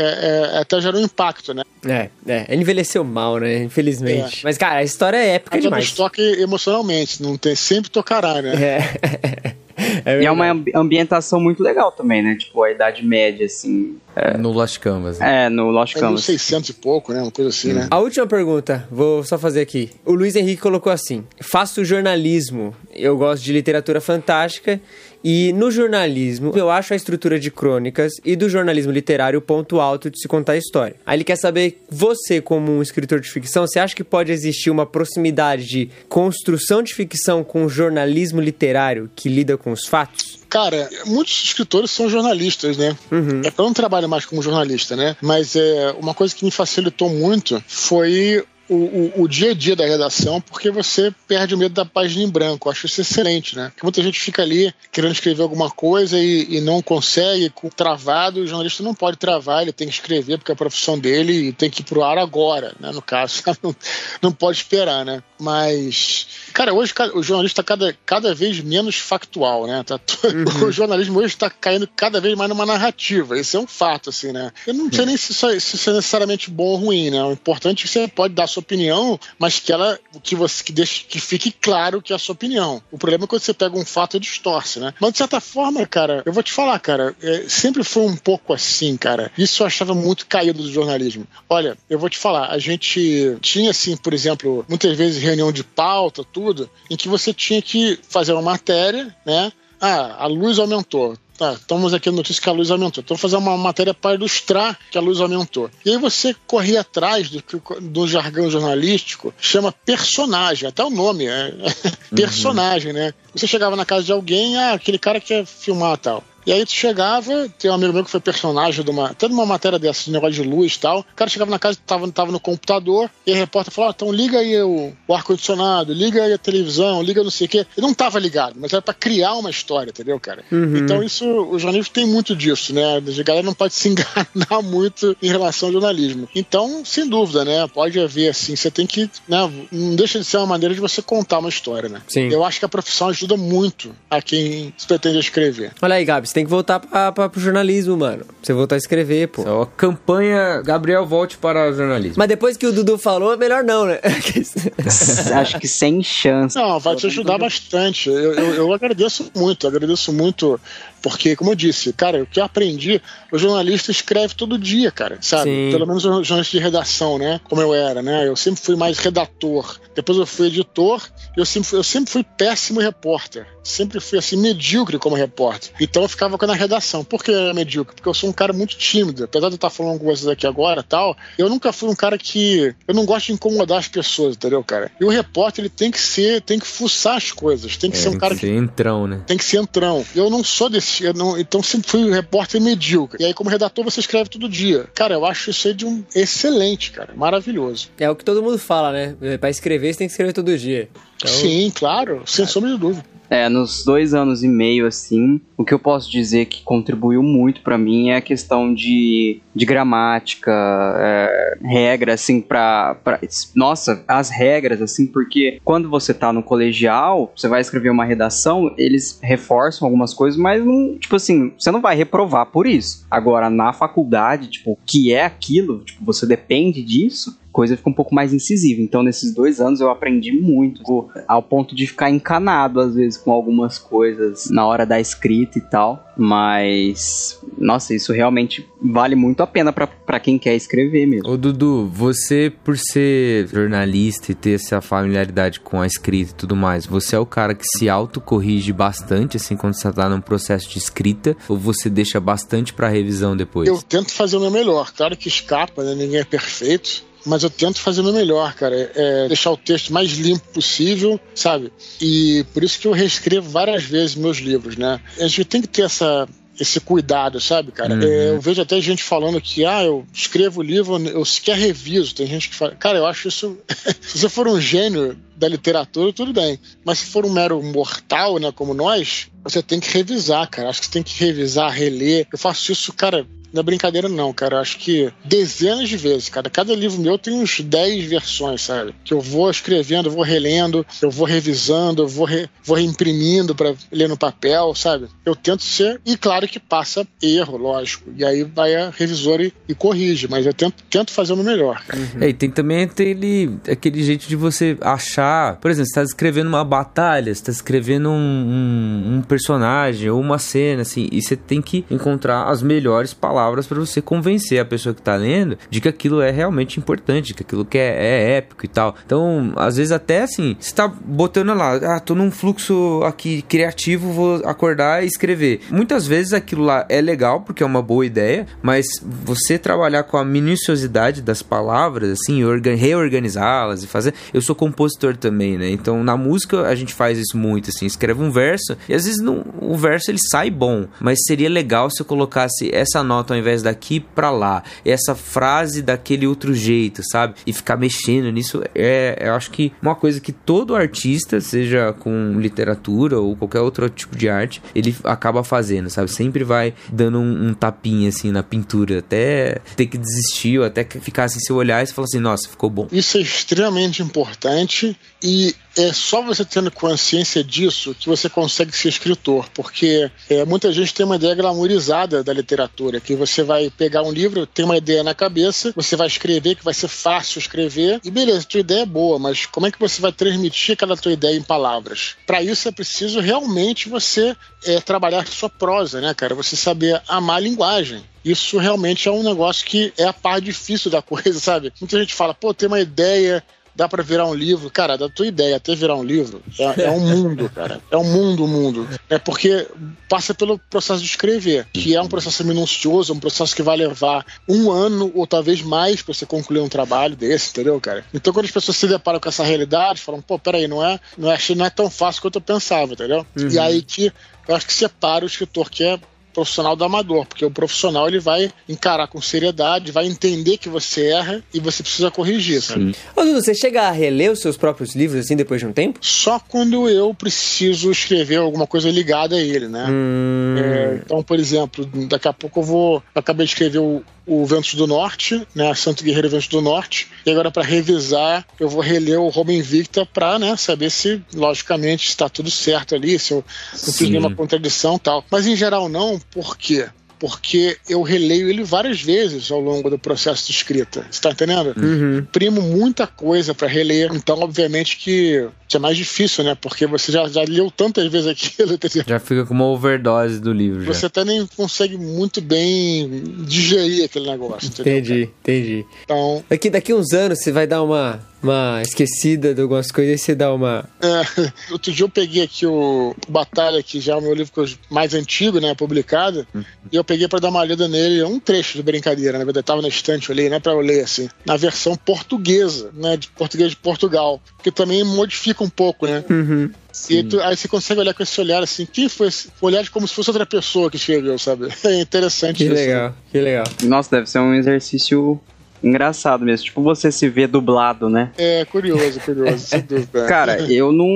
é, até gerou um impacto, né? É, é. Ele envelheceu mal, né? Infelizmente. Mas, cara, a história é épica Até demais. nos toque emocionalmente, não tem, sempre tocará, né? É. é E é uma ambientação muito legal também, né? Tipo, a Idade Média, assim. No Lost Canvas. né? É, no Lost É Canvas. 1600 e pouco, né? Uma coisa assim, né? A última pergunta, vou só fazer aqui. O Luiz Henrique colocou assim: faço jornalismo, eu gosto de literatura fantástica. E no jornalismo, eu acho a estrutura de crônicas e do jornalismo literário o ponto alto de se contar a história. Aí ele quer saber, você, como um escritor de ficção, você acha que pode existir uma proximidade de construção de ficção com o jornalismo literário que lida com os fatos? Cara, muitos escritores são jornalistas, né? É que eu não trabalho mais como jornalista, né? Mas é, uma coisa que me facilitou muito foi o, o- o dia a dia da redação, porque você perde o medo da página em branco. Eu acho isso excelente, né? Porque muita gente fica ali querendo escrever alguma coisa e, e não consegue, travado. O jornalista não pode travar, ele tem que escrever porque é a profissão dele e tem que ir pro ar agora, né? No caso, não, não pode esperar, né? Mas, cara, hoje o jornalista tá cada, cada vez menos factual, né? Tá to- O jornalismo hoje está caindo cada vez mais numa narrativa. Isso é um fato, assim, né? Eu não sei nem se isso, é, se isso é necessariamente bom ou ruim, né? O importante é que você pode dar sua opinião, mas que ela que você que deixe que fique claro que é a sua opinião. O problema é quando você pega um fato e distorce, né? Mas de certa forma, cara, eu vou te falar, cara, é, sempre foi um pouco assim, cara. Isso eu achava muito caído do jornalismo. Olha, eu vou te falar, a gente tinha assim, por exemplo, muitas vezes reunião de pauta, tudo, em que você tinha que fazer uma matéria, né? Ah, a luz aumentou. Tá, estamos aqui na notícia que a luz aumentou. Então, fazer uma matéria para ilustrar que a luz aumentou. E aí você corria atrás do, que- do jargão jornalístico, chama personagem, até o nome é personagem, né? Você chegava na casa de alguém, ah, aquele cara quer filmar tal. E aí tu chegava, tem um amigo meu que foi personagem de uma. Até de uma matéria dessa, de negócio de luz e tal. O cara chegava na casa, tava, tava no computador, e a repórter falou: ah, então liga aí o, o ar-condicionado, liga aí a televisão, liga não sei o quê. Ele não tava ligado, mas era pra criar uma história, entendeu, cara? Então isso, o jornalismo tem muito disso, né? A galera não pode se enganar muito em relação ao jornalismo. Então, sem dúvida, né? Pode haver assim, você tem que. Né, não deixa de ser uma maneira de você contar uma história, né? Sim. Eu acho que a profissão ajuda muito a quem se pretende escrever. Olha aí, Gabi, você tem que voltar pra, pra, pro jornalismo, mano. Pra você voltar a escrever, pô. Ó, campanha Gabriel volte para o jornalismo. Mas depois que o Dudu falou, melhor não, né? Acho que sem chance. Não, vai te ajudar bastante. Eu, eu, eu agradeço muito, agradeço muito, porque, como eu disse, cara, o que eu aprendi, o jornalista escreve todo dia, cara, sabe? Sim. Pelo menos o jornalista de redação, né? Como eu era, né? Eu sempre fui mais redator. Depois eu fui editor, eu sempre fui, eu sempre fui péssimo repórter. Sempre fui assim, medíocre como repórter. Então eu ficava na redação. Por que medíocre? Porque eu sou um cara muito tímido. Apesar de eu estar falando com vocês aqui agora tal, eu nunca fui um cara que. Eu não gosto de incomodar as pessoas, entendeu, cara? E o repórter, ele tem que ser, tem que fuçar as coisas. Tem que ser um Tem cara que que ser entrão, né? tem que ser entrão. Eu não sou desse. Eu não, então sempre fui um repórter medíocre. E aí, como redator, você escreve todo dia. Cara, eu acho isso aí de um excelente, cara. Maravilhoso. É o que todo mundo fala, né? Pra escrever, você tem que escrever todo dia. Então, Sim, claro, sem sombra de dúvida. É, nos dois anos e meio, assim, o que eu posso dizer que contribuiu muito pra mim é a questão de, de gramática, é, regra, assim, pra, pra. Nossa, as regras, assim, porque quando você tá no colegial, você vai escrever uma redação, eles reforçam algumas coisas, mas não, tipo assim, você não vai reprovar por isso. Agora, na faculdade, tipo, o que é aquilo, tipo, você depende disso. Coisa fica um pouco mais incisiva. Então, nesses dois anos eu aprendi muito, tipo, ao ponto de ficar encanado às vezes com algumas coisas na hora da escrita e tal. Mas, nossa, isso realmente vale muito a pena para quem quer escrever mesmo. Ô Dudu, você por ser jornalista e ter essa familiaridade com a escrita e tudo mais, você é o cara que se autocorrige bastante assim quando você tá num processo de escrita ou você deixa bastante para revisão depois? Eu tento fazer o meu melhor. Claro que escapa, né? Ninguém é perfeito mas eu tento fazer o meu melhor, cara. É deixar o texto mais limpo possível, sabe? E por isso que eu reescrevo várias vezes meus livros, né? A gente tem que ter essa esse cuidado, sabe, cara? Uhum. É, eu vejo até gente falando que, ah, eu escrevo o livro, eu sequer reviso. Tem gente que fala, cara, eu acho isso. se você for um gênio da literatura, tudo bem. Mas se for um mero mortal, né, como nós, você tem que revisar, cara. Acho que você tem que revisar, reler. Eu faço isso, cara, não é brincadeira, não, cara. Eu acho que dezenas de vezes, cara. Cada livro meu tem uns 10 versões, sabe? Que eu vou escrevendo, eu vou relendo, eu vou revisando, eu vou, re, vou reimprimindo para ler no papel, sabe? Eu tento ser, e claro que passa erro, lógico. E aí vai a revisora e, e corrige, mas eu tento, tento fazer o meu melhor. Uhum. É, e tem também aquele, aquele jeito de você achar. Por exemplo, você tá escrevendo uma batalha, você tá escrevendo um, um, um personagem ou uma cena, assim, e você tem que encontrar as melhores palavras palavras para você convencer a pessoa que tá lendo de que aquilo é realmente importante, que aquilo que é, é épico e tal. Então, às vezes até assim, você tá botando lá, ah, tô num fluxo aqui criativo, vou acordar e escrever. Muitas vezes aquilo lá é legal porque é uma boa ideia, mas você trabalhar com a minuciosidade das palavras, assim, reorganizá-las e fazer. Eu sou compositor também, né? Então, na música a gente faz isso muito, assim, escreve um verso e às vezes não, o verso ele sai bom, mas seria legal se eu colocasse essa nota ao invés daqui para lá, essa frase daquele outro jeito, sabe? E ficar mexendo nisso é, eu acho que uma coisa que todo artista, seja com literatura ou qualquer outro tipo de arte, ele acaba fazendo, sabe? Sempre vai dando um, um tapinha assim na pintura, até ter que desistir, ou até ficar assim, se olhar e falar assim, nossa, ficou bom. Isso é extremamente importante e é só você tendo consciência disso que você consegue ser escritor, porque é, muita gente tem uma ideia glamourizada da literatura, que você vai pegar um livro, tem uma ideia na cabeça, você vai escrever, que vai ser fácil escrever, e beleza, tua ideia é boa, mas como é que você vai transmitir aquela tua ideia em palavras? Para isso é preciso realmente você é, trabalhar sua prosa, né, cara? Você saber amar a linguagem isso realmente é um negócio que é a parte difícil da coisa, sabe? Muita gente fala, pô, tem uma ideia, dá para virar um livro. Cara, da tua ideia até virar um livro, é, é um mundo, cara. É um mundo, mundo. É porque passa pelo processo de escrever, que é um processo minucioso, um processo que vai levar um ano ou talvez mais para você concluir um trabalho desse, entendeu, cara? Então quando as pessoas se deparam com essa realidade, falam, pô, peraí, não é, não é, não é tão fácil quanto eu pensava, entendeu? Uhum. E aí que eu acho que separa o escritor que é profissional do amador, porque o profissional ele vai encarar com seriedade, vai entender que você erra e você precisa corrigir, sabe? Ô, Dudu, você chega a reler os seus próprios livros assim depois de um tempo? Só quando eu preciso escrever alguma coisa ligada a ele, né? Hum... É, então, por exemplo, daqui a pouco eu vou. Eu acabei de escrever o, o Ventos do Norte, né, Santo Guerreiro Ventos do Norte, e agora para revisar eu vou reler o Roma Invicta para né, saber se, logicamente, está tudo certo ali, se eu não fiz nenhuma contradição tal. Mas em geral não, por quê? porque eu releio ele várias vezes ao longo do processo de escrita. Você tá entendendo? Uhum. Primo muita coisa para reler, então obviamente que é mais difícil, né? Porque você já, já leu tantas vezes aquilo. Já fica com uma overdose do livro. Você já. até nem consegue muito bem digerir aquele negócio. Entendi, entendeu, entendi. Então. Daqui, daqui uns anos você vai dar uma uma esquecida de algumas coisas e você dá uma. É, outro dia eu peguei aqui o Batalha, que já é o meu livro mais antigo, né? Publicado, uhum. e eu peguei para dar uma lida nele, um trecho de brincadeira, na verdade, tava na estante, eu li, né? Pra eu ler, assim, na versão portuguesa, né? De português de Portugal, que também modifica um pouco, né? Uhum. E tu, aí você consegue olhar com esse olhar assim, quem foi esse? Olhar como se fosse outra pessoa que escreveu, sabe? É interessante que isso. Que legal, que legal. Nossa, deve ser um exercício engraçado mesmo. Tipo, você se vê dublado, né? É, curioso, curioso, sem dúvida. Cara, eu não,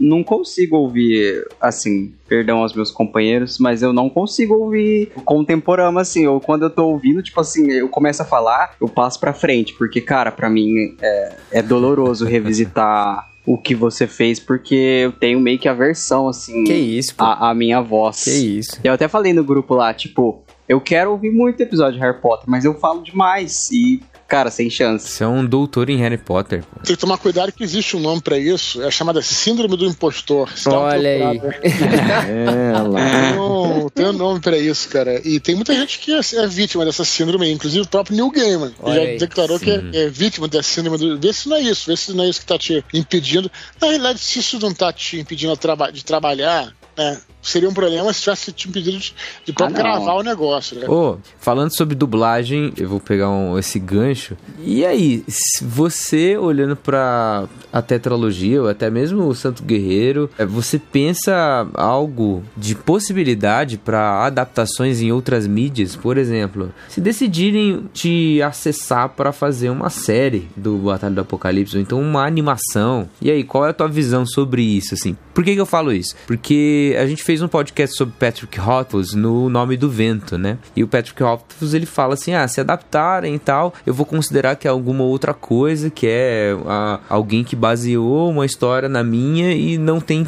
não consigo ouvir, assim, perdão aos meus companheiros, mas eu não consigo ouvir contemporâneo, assim. Ou quando eu tô ouvindo, tipo assim, eu começo a falar, eu passo pra frente. Porque, cara, pra mim é, é doloroso revisitar o que você fez, porque eu tenho meio que a versão, assim. Que isso, pô. A, a minha voz. Que isso. Eu até falei no grupo lá, tipo, Eu quero ouvir muito episódio de Harry Potter, mas eu falo demais e, cara, sem chance. Você é um doutor em Harry Potter. Pô. Tem que tomar cuidado que existe um nome pra isso, é a chamada Síndrome do Impostor. Olha aí. É, lá. Tem um, tem um nome pra isso, cara. E tem muita gente que é, é vítima dessa síndrome, inclusive o próprio Neil Gaiman. Olha já aí. declarou que é, é vítima dessa síndrome do. Vê se não é isso, vê se não é isso que tá te impedindo. Na realidade, se isso não tá te impedindo de trabalhar, né? Seria um problema se tivesse te impedido de, de Ah, gravar o negócio, né? Ô, falando sobre dublagem, eu vou pegar um- esse gancho. E aí, você olhando pra a tetralogia, ou até mesmo o Santo Guerreiro, é, você pensa algo de possibilidade pra adaptações em outras mídias? Por exemplo, se decidirem te acessar pra fazer uma série do Batalha do Apocalipse, ou então uma animação. E aí, qual é a tua visão sobre isso, assim? Por que, que eu falo isso? Porque a gente fez um podcast sobre Patrick Rothfuss no Nome do Vento, né? E o Patrick Rothfuss, ele fala assim, ah, se adaptarem e tal, eu vou considerar que é alguma outra coisa, que é ah, alguém que baseou uma história na minha e não tem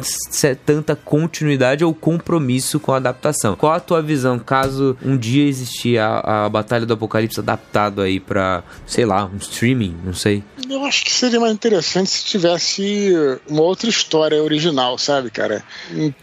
tanta continuidade ou compromisso com a adaptação. Qual a tua visão, caso um dia existir a, a Batalha do Apocalipse adaptado aí pra, sei lá, um streaming, não sei. Eu acho que seria mais interessante se tivesse uma outra história original, sabe, cara?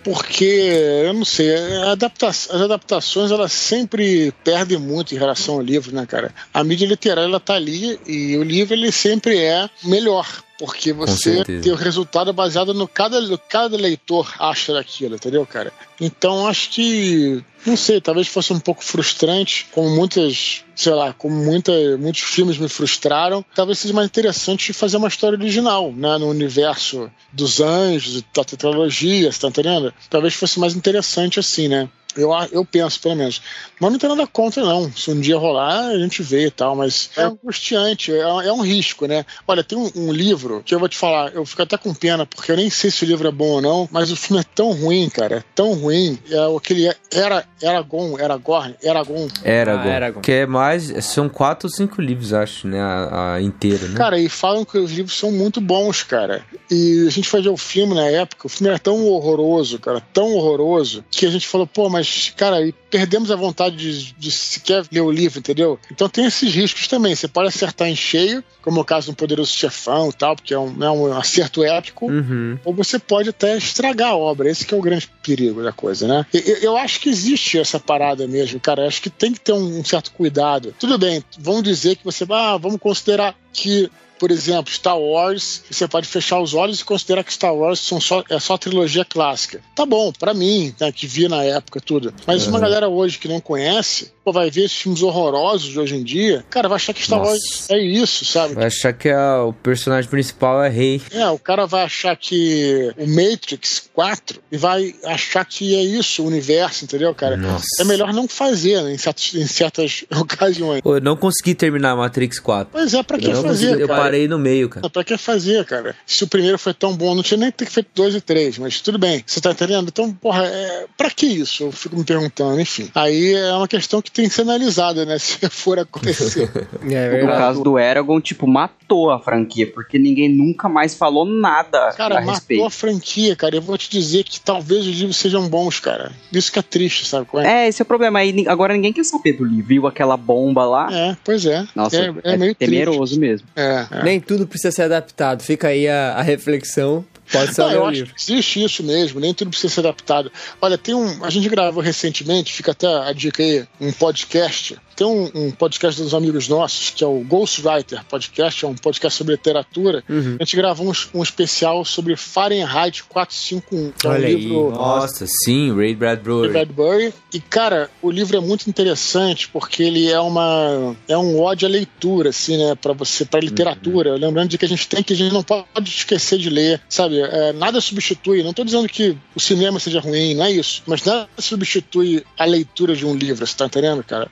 Porque, eu não sei, adapta- as adaptações elas sempre perdem muito em relação ao livro, né, cara? A mídia literária ela tá ali e o livro ele sempre é melhor. Porque você tem o resultado baseado no cada, no cada leitor acha daquilo, entendeu, cara? Então acho que, não sei, talvez fosse um pouco frustrante, como muitas, sei lá, como muita, muitos filmes me frustraram. Talvez seja mais interessante fazer uma história original, né? No universo dos anjos, da tetralogia, você tá entendendo? Talvez fosse mais interessante assim, né? Eu, eu penso, pelo menos. Mas não tem nada contra, não. Se um dia rolar, a gente vê e tal. Mas é angustiante, é, é um risco, né? Olha, tem um, um livro que eu vou te falar, eu fico até com pena, porque eu nem sei se o livro é bom ou não, mas o filme é tão ruim, cara. É tão ruim. É aquele era, Eragon, Aragorn, Eragon. Eragon. Ah, Eragon. Que é mais. São quatro ou cinco livros, acho, né? A, a inteira, né? Cara, e falam que os livros são muito bons, cara. E a gente ver o filme na época, o filme era tão horroroso, cara, tão horroroso, que a gente falou, pô, mas, cara, e perdemos a vontade de, de sequer ler o livro, entendeu? Então tem esses riscos também. Você pode acertar em cheio, como é o caso do Poderoso Chefão e tal, porque é um, é um acerto épico, Uhum. ou você pode até estragar a obra. Esse que é o grande perigo da coisa, né? Eu, eu acho que existe essa parada mesmo, cara. Eu acho que tem que ter um, um certo cuidado. Tudo bem, vamos dizer que você ah, vamos considerar que por exemplo, Star Wars, você pode fechar os olhos e considerar que Star Wars são só, é só trilogia clássica. Tá bom, pra mim, né, que vi na época tudo. Mas uma galera hoje que não conhece, pô, vai ver esses filmes horrorosos de hoje em dia, cara, vai achar que Star. Wars é isso, sabe? Vai achar que a- o personagem principal é rei. É, o cara vai achar que o Matrix 4 e vai achar que é isso, o universo, entendeu, cara? Nossa. É melhor não fazer né, em, certos- em certas ocasiões. Pô, eu não consegui terminar Matrix 4. Pois é, pra que Eu, não fazer? consegui, eu parei no meio, cara. Pra que fazer, cara? Se o primeiro foi tão bom, não tinha nem que ter feito dois e três, mas tudo bem. Você tá entendendo? Então, porra, é... pra que isso? Eu fico me perguntando, enfim. Aí é uma questão que tem que ser analisada, né? Se for acontecer. É No caso do Eragon, tipo, matou a franquia, porque ninguém nunca mais falou nada Cara, a matou respeito. a franquia, cara. Eu vou te dizer que talvez os livros sejam bons, cara. Isso que é triste, sabe? qual é? É, esse é o problema. Aí, agora ninguém quer saber do livro. Viu aquela bomba lá? É, pois é. Nossa, é, é é, meio temeroso mesmo. triste. É, é. Nem tudo precisa ser adaptado. Fica aí a, a reflexão. Pode ser Não, eu acho que existe isso mesmo, nem tudo precisa ser adaptado. Olha, tem um. A gente gravou recentemente, fica até a dica aí, um podcast. Tem um, um podcast dos amigos nossos, que é o Ghostwriter Podcast, é um podcast sobre literatura. Uhum. A gente gravou um, um especial sobre Fahrenheit 451, que é um Olha aí. livro Nossa, sim, Ray Bradbury. Bradbury. E, cara, o livro é muito interessante porque ele é uma é um ódio à leitura, assim, né? Pra você, pra literatura. Lembrando de que a gente tem que, a gente não pode esquecer de ler, sabe? É, nada substitui. Não tô dizendo que o cinema seja ruim, não é isso. Mas nada substitui a leitura de um livro, você tá entendendo, cara?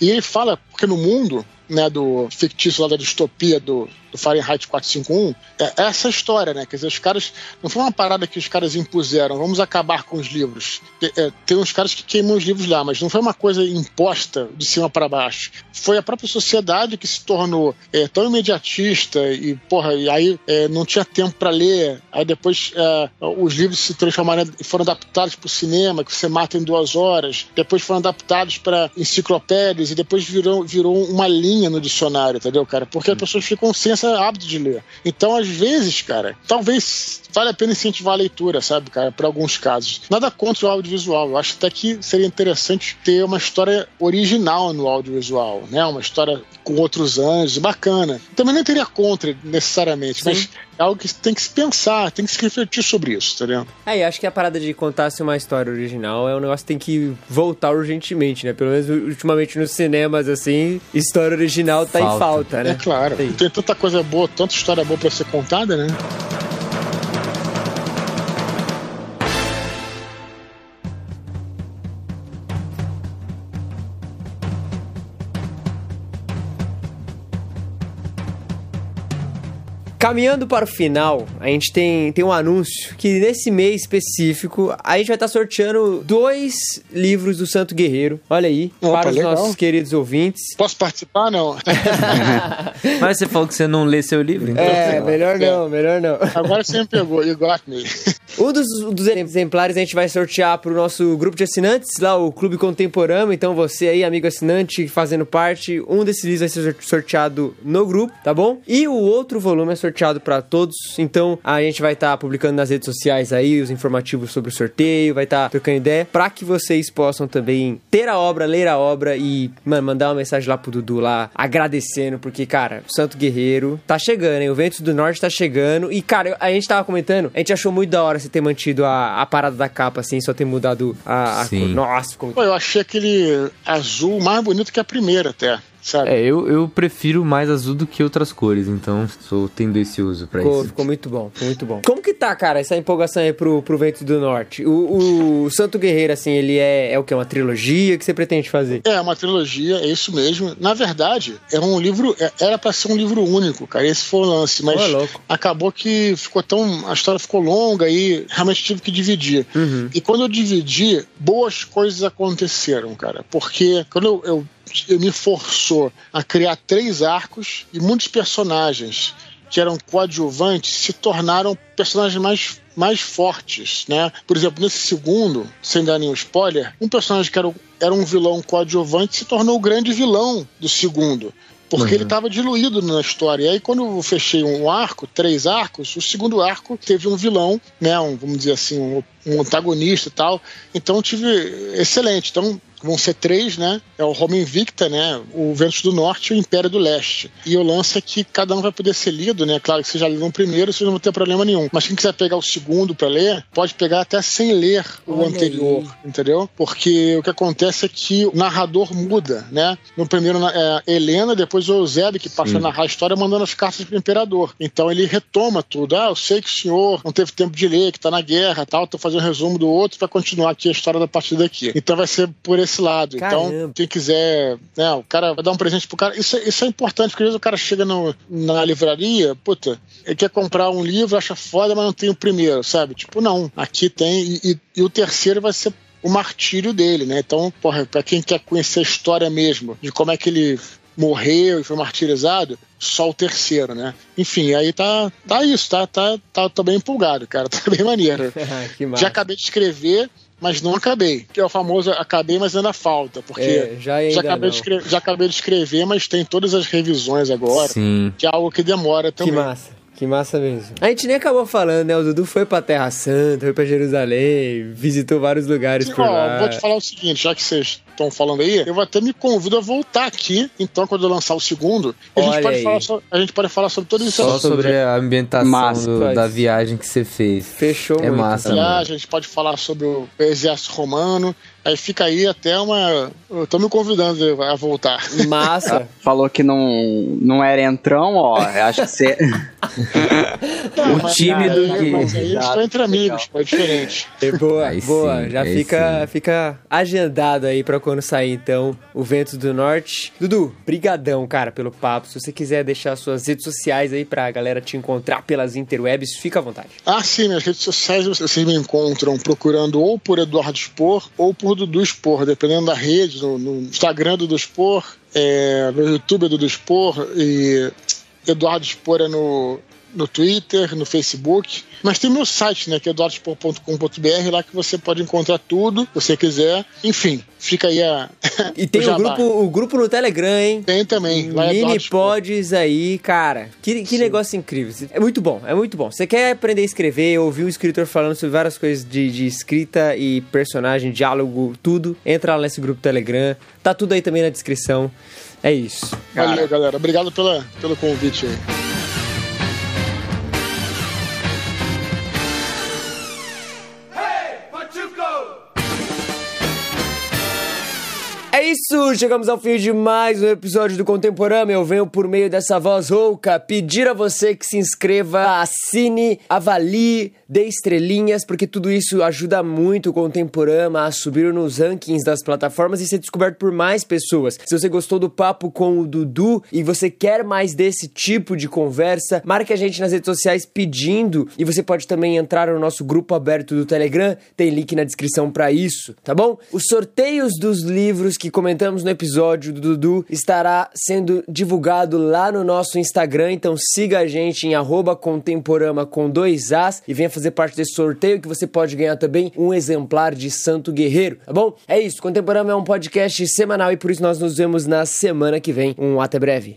E ele fala porque no mundo né, do fictício lá da distopia do, do Fahrenheit 451, é essa história, né? Quer dizer, os caras. Não foi uma parada que os caras impuseram, vamos acabar com os livros. É, tem uns caras que queimam os livros lá, mas não foi uma coisa imposta de cima para baixo. Foi a própria sociedade que se tornou é, tão imediatista e, porra, e aí é, não tinha tempo para ler. Aí depois é, os livros se transformaram e foram adaptados para o cinema, que você mata em duas horas. Depois foram adaptados para enciclopédias e depois virou, virou uma linha no dicionário, entendeu, cara? Porque as pessoas ficam sem esse hábito de ler. Então, às vezes, cara, talvez vale a pena incentivar a leitura, sabe, cara, para alguns casos. Nada contra o audiovisual. Eu acho até que seria interessante ter uma história original no audiovisual, né? Uma história com outros anjos, bacana. Também não teria contra necessariamente, Sim. mas é algo que tem que se pensar, tem que se refletir sobre isso, entendeu? É, e acho que a parada de contar-se uma história original é um negócio que tem que voltar urgentemente, né? Pelo menos ultimamente nos cinemas, assim, história original tá falta. em falta, né? É claro. Tem. tem tanta coisa boa, tanta história boa pra ser contada, né? Caminhando para o final, a gente tem, tem um anúncio que nesse mês específico a gente vai estar sorteando dois livros do Santo Guerreiro. Olha aí, Opa, para os legal. nossos queridos ouvintes. Posso participar? Não. Mas você falou que você não lê seu livro? Então é, melhor não, melhor não. Agora você me pegou, you got me. Um dos, dos exemplares a gente vai sortear para o nosso grupo de assinantes, lá o Clube Contemporâneo. Então você aí, amigo assinante, fazendo parte, um desses livros vai ser sorteado no grupo, tá bom? E o outro volume é sorteado para todos. Então a gente vai estar tá publicando nas redes sociais aí os informativos sobre o sorteio, vai estar tá trocando ideia para que vocês possam também ter a obra, ler a obra e mano, mandar uma mensagem lá pro Dudu lá agradecendo, porque cara, o Santo Guerreiro tá chegando, hein? O Vento do Norte tá chegando e cara, a gente tava comentando, a gente achou muito da hora você ter mantido a, a parada da capa assim, só ter mudado a, a cor. Nossa, ficou muito... Pô, eu achei aquele azul mais bonito que a primeira até sabe? É, eu, eu prefiro mais azul do que outras cores, então sou tendo esse uso pra ficou, isso. Ficou muito bom, ficou muito bom. Como que tá, cara, essa empolgação aí pro, pro Vento do Norte? O, o Santo Guerreiro, assim, ele é, é o que? Uma trilogia? que você pretende fazer? É, uma trilogia, é isso mesmo. Na verdade, é um livro, é, era pra ser um livro único, cara, esse foi o lance, mas oh, acabou que ficou tão, a história ficou longa e realmente tive que dividir. Uhum. E quando eu dividi, boas coisas aconteceram, cara, porque quando eu, eu me forçou a criar três arcos e muitos personagens que eram coadjuvantes se tornaram personagens mais, mais fortes, né? Por exemplo, nesse segundo, sem dar nenhum spoiler, um personagem que era, era um vilão coadjuvante se tornou o grande vilão do segundo porque uhum. ele estava diluído na história. E aí, quando eu fechei um arco, três arcos, o segundo arco teve um vilão, né? Um, vamos dizer assim, um, um antagonista e tal. Então, tive excelente. Então, vão ser três, né? É o Roma Invicta, né? O Ventos do Norte e o Império do Leste. E o lance é que cada um vai poder ser lido, né? Claro que você já leu o primeiro, você não vai ter problema nenhum. Mas quem quiser pegar o segundo para ler, pode pegar até sem ler o Olha anterior, aí. entendeu? Porque o que acontece é que o narrador muda, né? No primeiro é Helena, depois o Eusébio, que passa Sim. a narrar a história, mandando as cartas pro imperador. Então ele retoma tudo. Ah, eu sei que o senhor não teve tempo de ler, que tá na guerra tal, tô fazendo um resumo do outro para continuar aqui a história da partida aqui. Então vai ser por esse lado. Então, Caramba. Então, quem quiser, né, o cara vai dar um presente pro cara. Isso, é, isso é importante, porque às vezes o cara chega no, na livraria, puta, ele quer comprar um livro, acha foda, mas não tem o primeiro, sabe? Tipo, não, aqui tem, e, e, e o terceiro vai ser o martírio dele, né? Então, porra, pra quem quer conhecer a história mesmo, de como é que ele morreu e foi martirizado, só o terceiro, né? Enfim, aí tá, tá isso, tá, tá, tá, tô bem empolgado, cara, tá bem maneiro. Já acabei de escrever, mas não acabei. Que é o famoso acabei, mas ainda falta. Porque é, já, já, acabei de escrever, já acabei de escrever, mas tem todas as revisões agora. Sim. Que é algo que demora também. Que massa. Que massa mesmo. A gente nem acabou falando, né? O Dudu foi pra Terra Santa, foi pra Jerusalém, visitou vários lugares por ó, lá. Vou te falar o seguinte, já que vocês estão falando aí, eu até me convido a voltar aqui, então, quando eu lançar o segundo, a gente, pode falar, sobre, a gente pode falar sobre tudo isso. Só sobre a ambientação massa, do, da viagem que você fez. Fechou é muito. massa. Viagem, a gente pode falar sobre o exército romano, Aí fica aí até uma. Eu tô me convidando a voltar. Massa. Falou que não, não era entrão, ó. eu Acho que você. Não, O aí eu estou entre amigos, é diferente. É boa, Aí boa. sim, Já fica, sim. fica agendado aí pra quando sair, então, o Vento do Norte. Dudu, brigadão, cara, pelo papo. Se você quiser deixar suas redes sociais aí pra galera te encontrar pelas interwebs, fica à vontade. Ah, sim, nas redes sociais vocês me encontram procurando ou por Eduardo Spor ou por Dudu Spor, dependendo da rede, no, no Instagram do Spor, é, no YouTube Dudu Spor e Eduardo Spor é no, no Twitter, no Facebook. Mas tem meu site, né, que é eduardospor.com.br, lá que você pode encontrar tudo, se você quiser. Enfim, fica aí a. E tem o jabá. grupo, o grupo no Telegram, hein? Tem também. Lá é Mini Spor. pods aí, cara. Que, que negócio incrível. É muito bom, é muito bom. Você quer aprender a escrever, ouvir o escritor falando sobre várias coisas de, de escrita e personagem, diálogo, tudo, entra lá nesse grupo Telegram. Tá tudo aí também na descrição. É isso. Valeu, galera. Obrigado pela, pelo convite aí. É isso, chegamos ao fim de mais um episódio do Contemporâneo. Eu venho por meio dessa voz rouca pedir a você que se inscreva, assine, avalie, dê estrelinhas, porque tudo isso ajuda muito o Contemporâneo a subir nos rankings das plataformas e ser descoberto por mais pessoas. Se você gostou do papo com o Dudu e você quer mais desse tipo de conversa, marque a gente nas redes sociais pedindo e você pode também entrar no nosso grupo aberto do Telegram, tem link na descrição para isso, tá bom? Os sorteios dos livros que comentamos no episódio do Dudu estará sendo divulgado lá no nosso Instagram, então siga a gente em contemporama com dois As e venha fazer parte desse sorteio que você pode ganhar também um exemplar de Santo Guerreiro, tá bom? É isso, Contemporâneo é um podcast semanal e por isso nós nos vemos na semana que vem. Um até breve.